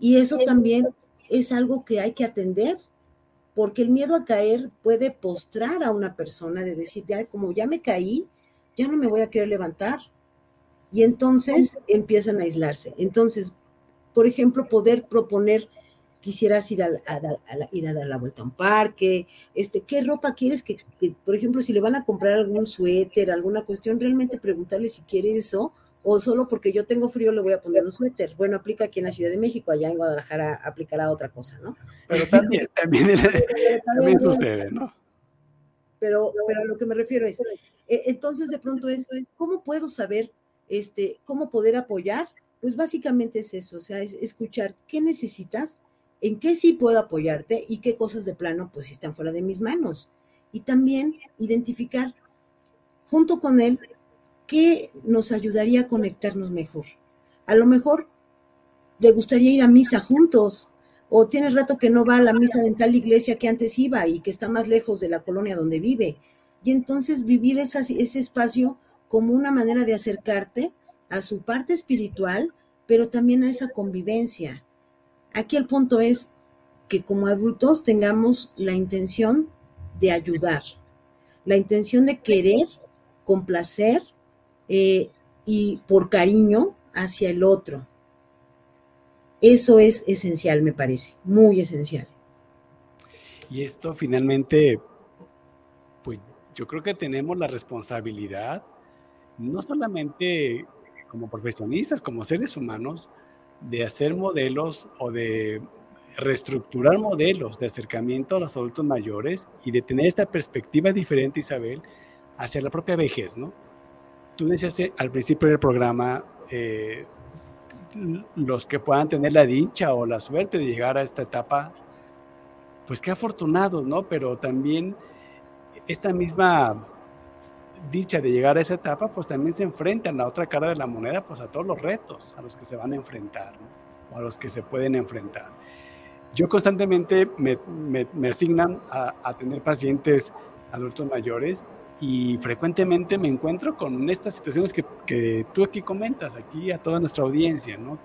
[SPEAKER 3] Y eso también es algo que hay que atender, porque el miedo a caer puede postrar a una persona de decir, ya como ya me caí, ya no me voy a querer levantar. Y entonces empiezan a aislarse. Entonces, por ejemplo, poder proponer, quisieras ir a, a, a, ir a dar la vuelta a un parque, este, ¿qué ropa quieres que, que, por ejemplo, si le van a comprar algún suéter, alguna cuestión, realmente preguntarle si quiere eso, o solo porque yo tengo frío le voy a poner un suéter. Bueno, aplica aquí en la Ciudad de México, allá en Guadalajara aplicará otra cosa, ¿no?
[SPEAKER 2] Pero también, también, también, también sucede, ¿no?
[SPEAKER 3] Pero, pero a lo que me refiero es, eh, entonces de pronto esto es, ¿cómo puedo saber, este, cómo poder apoyar? Pues básicamente es eso, o sea, es escuchar qué necesitas, en qué sí puedo apoyarte y qué cosas de plano, pues están fuera de mis manos. Y también identificar junto con él qué nos ayudaría a conectarnos mejor. A lo mejor le gustaría ir a misa juntos, o tiene rato que no va a la misa en tal iglesia que antes iba y que está más lejos de la colonia donde vive. Y entonces vivir esa, ese espacio como una manera de acercarte a su parte espiritual, pero también a esa convivencia. Aquí el punto es que como adultos tengamos la intención de ayudar, la intención de querer, complacer eh, y por cariño hacia el otro. Eso es esencial, me parece, muy esencial.
[SPEAKER 2] Y esto finalmente, pues yo creo que tenemos la responsabilidad, no solamente como profesionistas, como seres humanos, de hacer modelos o de reestructurar modelos de acercamiento a los adultos mayores y de tener esta perspectiva diferente, Isabel, hacia la propia vejez, ¿no? Tú decías al principio del programa, eh, los que puedan tener la dicha o la suerte de llegar a esta etapa, pues qué afortunados, ¿no? Pero también esta misma dicha de llegar a esa etapa, pues también se enfrentan a la otra cara de la moneda, pues a todos los retos a los que se van a enfrentar, o a los que se pueden enfrentar. Yo constantemente me, me, asignan a, a, tener pacientes adultos mayores y frecuentemente me encuentro con estas situaciones que, que tú aquí comentas, aquí a toda nuestra audiencia, ¿no?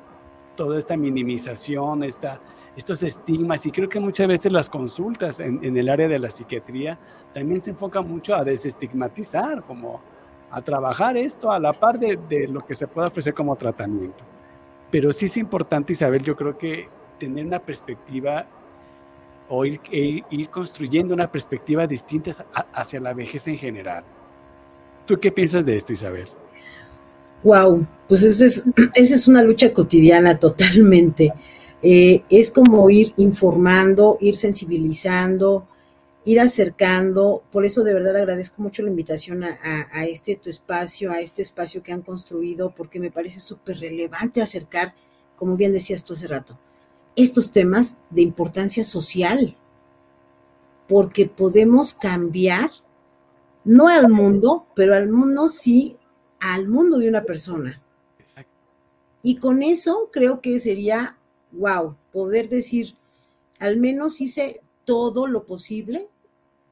[SPEAKER 2] Toda esta minimización, esta, estos estigmas y creo que muchas veces las consultas en, el área de la psiquiatría también se enfocan mucho a desestigmatizar, como a trabajar esto a la par de, lo que se puede ofrecer como tratamiento. Pero sí es importante, Isabel, yo creo que tener una perspectiva o ir, ir construyendo una perspectiva distinta hacia la vejez en general. ¿Tú qué piensas de esto, Isabel?
[SPEAKER 3] Wow, pues esa es, esa es una lucha cotidiana totalmente. Eh, es como ir informando, ir sensibilizando, ir acercando. Por eso de verdad agradezco mucho la invitación a, a, a este tu espacio, a este espacio que han construido, porque me parece súper relevante acercar, como bien decías tú hace rato, estos temas de importancia social, porque podemos cambiar, no al mundo, pero al mundo sí, al mundo de una persona.
[SPEAKER 2] Exacto.
[SPEAKER 3] Y con eso creo que sería wow, poder decir, al menos hice todo lo posible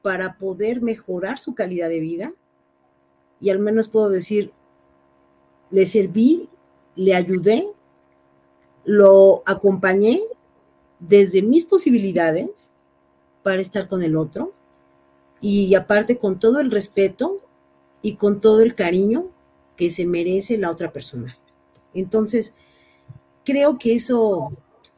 [SPEAKER 3] para poder mejorar su calidad de vida y al menos puedo decir, le serví, le ayudé, lo acompañé desde mis posibilidades para estar con el otro y aparte con todo el respeto y con todo el cariño que se merece la otra persona. Entonces, creo que eso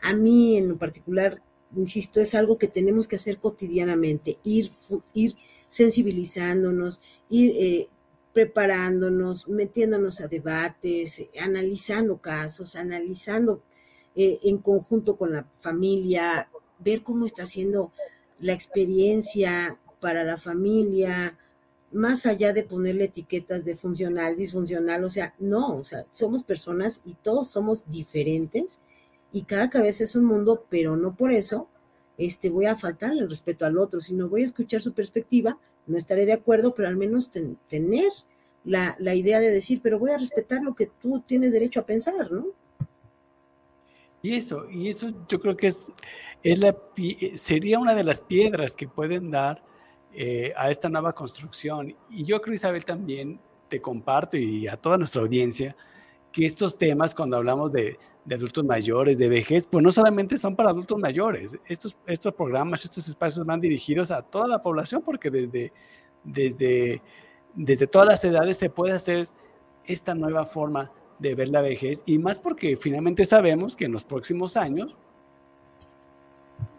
[SPEAKER 3] a mí en lo particular, insisto, es algo que tenemos que hacer cotidianamente, ir, ir sensibilizándonos, ir eh, preparándonos, metiéndonos a debates, analizando casos, analizando eh, en conjunto con la familia, ver cómo está siendo la experiencia, para la familia, más allá de ponerle etiquetas de funcional, disfuncional, o sea, no, o sea, somos personas y todos somos diferentes y cada cabeza es un mundo, pero no por eso este, voy a faltarle el respeto al otro, sino voy a escuchar su perspectiva, no estaré de acuerdo, pero al menos tener la, la, idea de decir, pero voy a respetar lo que tú tienes derecho a pensar, ¿no?
[SPEAKER 2] Y eso, y eso yo creo que es, es la, sería una de las piedras que pueden dar eh, a esta nueva construcción. Y yo creo, Isabel, también te comparto y a toda nuestra audiencia que estos temas, cuando hablamos de, de adultos mayores, de vejez, pues no solamente son para adultos mayores. Estos, estos programas, estos espacios van dirigidos a toda la población porque desde, desde, desde todas las edades se puede hacer esta nueva forma de ver la vejez y más porque finalmente sabemos que en los próximos años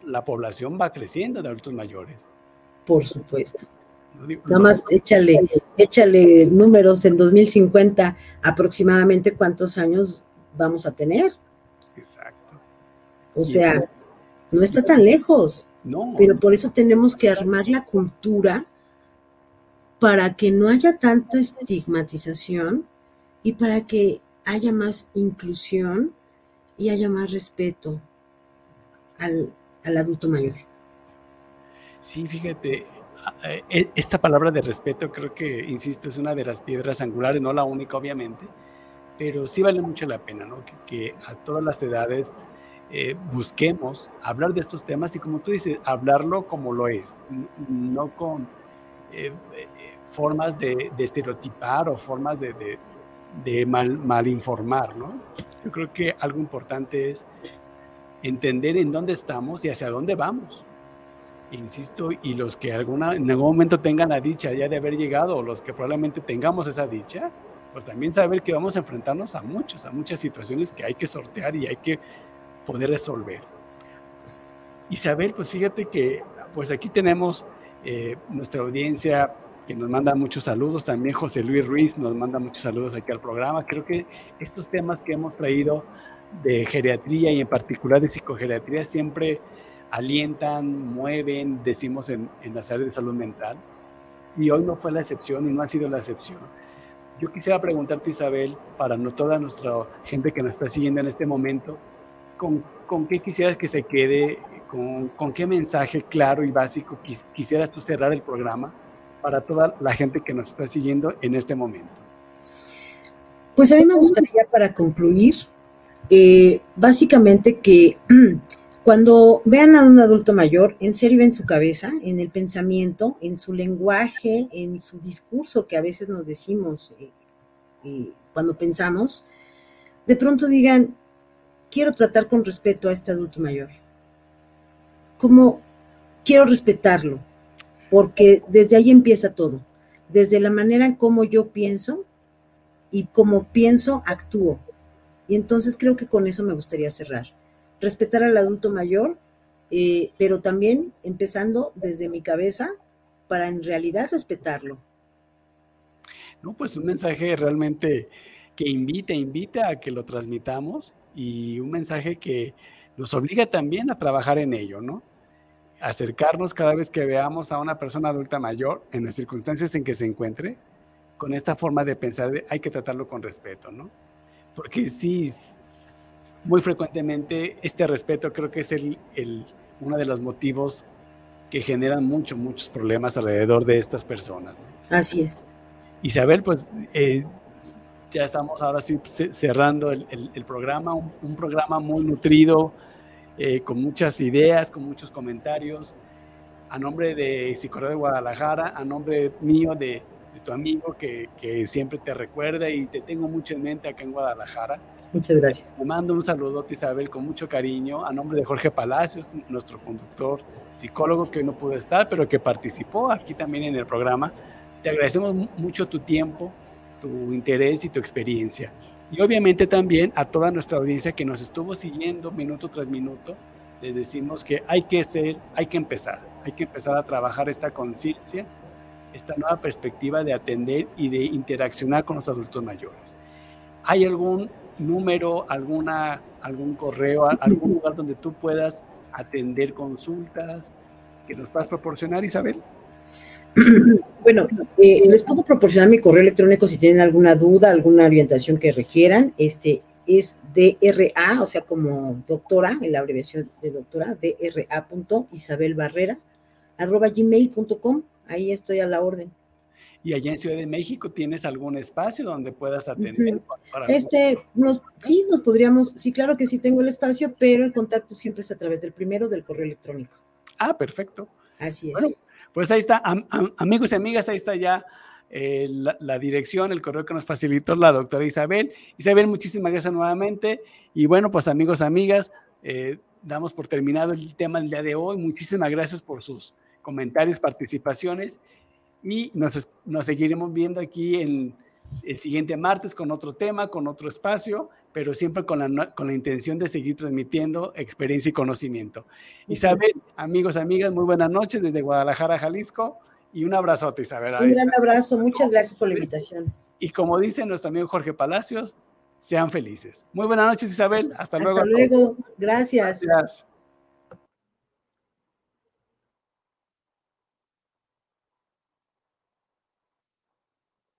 [SPEAKER 2] la población va creciendo de adultos mayores.
[SPEAKER 3] Por supuesto. Nada más échale, échale números en 2050 aproximadamente cuántos años vamos a tener.
[SPEAKER 2] Exacto.
[SPEAKER 3] O sea, no está tan lejos. No. Pero por eso tenemos que armar la cultura para que no haya tanta estigmatización y para que haya más inclusión y haya más respeto al, al adulto mayor.
[SPEAKER 2] Sí, fíjate, e, esta palabra de respeto creo que, insisto, es una de las piedras angulares, no la única obviamente, pero sí vale mucho la pena, ¿no? Que, a todas las edades eh, busquemos hablar de estos temas y como tú dices, hablarlo como lo es, no con eh, eh, formas de, estereotipar o formas de, de, mal, mal, informar, ¿no? Yo creo que algo importante es entender en dónde estamos y hacia dónde vamos. Insisto, y los que alguna, en algún momento tengan la dicha ya de haber llegado, o los que probablemente tengamos esa dicha, pues también saber que vamos a enfrentarnos a muchos, a muchas situaciones que hay que sortear y hay que poder resolver. Isabel, pues fíjate que pues aquí tenemos eh, nuestra audiencia que nos manda muchos saludos, también José Luis Ruiz nos manda muchos saludos aquí al programa. Creo que estos temas que hemos traído de geriatría y en particular de psicogeriatría siempre alientan, mueven, decimos en, en las áreas de salud mental. Y hoy no fue la excepción y no ha sido la excepción. Yo quisiera preguntarte, Isabel, para no toda nuestra gente que nos está siguiendo en este momento, ¿con, con qué quisieras que se quede? Con, ¿Con, qué mensaje claro y básico quisieras tú cerrar el programa para toda la gente que nos está siguiendo en este momento?
[SPEAKER 3] Pues a mí me gustaría para concluir, eh, básicamente que cuando vean a un adulto mayor, en serio en su cabeza, en el pensamiento, en su lenguaje, en su discurso que a veces nos decimos eh, eh, cuando pensamos, de pronto digan, quiero tratar con respeto a este adulto mayor. Como quiero respetarlo, porque desde ahí empieza todo, desde la manera en cómo yo pienso y como pienso, actúo. Y entonces creo que con eso me gustaría cerrar respetar al adulto mayor, eh, pero también empezando desde mi cabeza para en realidad respetarlo.
[SPEAKER 2] No, pues un mensaje realmente que invita, invita a que lo transmitamos y un mensaje que nos obliga también a trabajar en ello, ¿no? Acercarnos cada vez que veamos a una persona adulta mayor en las circunstancias en que se encuentre, con esta forma de pensar, hay que tratarlo con respeto, ¿no? Porque sí, muy frecuentemente este respeto creo que es el, uno de los motivos que generan muchos, muchos problemas alrededor de estas personas.
[SPEAKER 3] Así es.
[SPEAKER 2] Isabel, pues eh, ya estamos ahora sí cerrando el, programa, un, programa muy nutrido, eh, con muchas ideas, con muchos comentarios. A nombre de Psicología de Guadalajara, a nombre mío de, de tu amigo que, que, siempre te recuerda y te tengo mucho en mente acá en Guadalajara.
[SPEAKER 3] Muchas gracias.
[SPEAKER 2] Te mando un saludote, Isabel, con mucho cariño, a nombre de Jorge Palacios, nuestro conductor, psicólogo que no pudo estar, pero que participó aquí también en el programa. Te agradecemos mucho tu tiempo, tu interés y tu experiencia. Y obviamente también a toda nuestra audiencia que nos estuvo siguiendo minuto tras minuto, les decimos que hay que ser, hay que empezar, hay que empezar a trabajar esta conciencia esta nueva perspectiva de atender y de interaccionar con los adultos mayores. ¿Hay algún número, alguna, algún correo, algún lugar donde tú puedas atender consultas que nos puedas proporcionar, Isabel?
[SPEAKER 3] Bueno, eh, les puedo proporcionar mi correo electrónico si tienen alguna duda, alguna orientación que requieran. Este es DRA, o sea, como doctora, en la abreviación de doctora, DRA.isabelbarrera, arroba gmail.com. Ahí estoy a la orden.
[SPEAKER 2] ¿Y allá en Ciudad de México tienes algún espacio donde puedas atender?
[SPEAKER 3] Para este, nos, sí, nos podríamos, sí, claro que sí tengo el espacio, pero el contacto siempre es a través del primero del correo electrónico.
[SPEAKER 2] Ah, perfecto.
[SPEAKER 3] Así es.
[SPEAKER 2] Bueno, pues ahí está, amigos y amigas, ahí está ya eh, la, dirección, el correo que nos facilitó la doctora Isabel. Isabel, muchísimas gracias nuevamente. Y bueno, pues amigos, amigas, eh, damos por terminado el tema del día de hoy. Muchísimas gracias por sus comentarios, participaciones y nos, nos seguiremos viendo aquí en el siguiente martes con otro tema, con otro espacio, pero siempre con la, con la intención de seguir transmitiendo experiencia y conocimiento. Isabel, amigos, amigas, muy buenas noches desde Guadalajara, Jalisco, y un abrazote, Isabel.
[SPEAKER 3] Un gran abrazo, muchas gracias por la invitación.
[SPEAKER 2] Y como dice nuestro amigo Jorge Palacios, sean felices. Muy buenas noches, Isabel. Hasta, luego.
[SPEAKER 3] Hasta luego. Gracias. Gracias.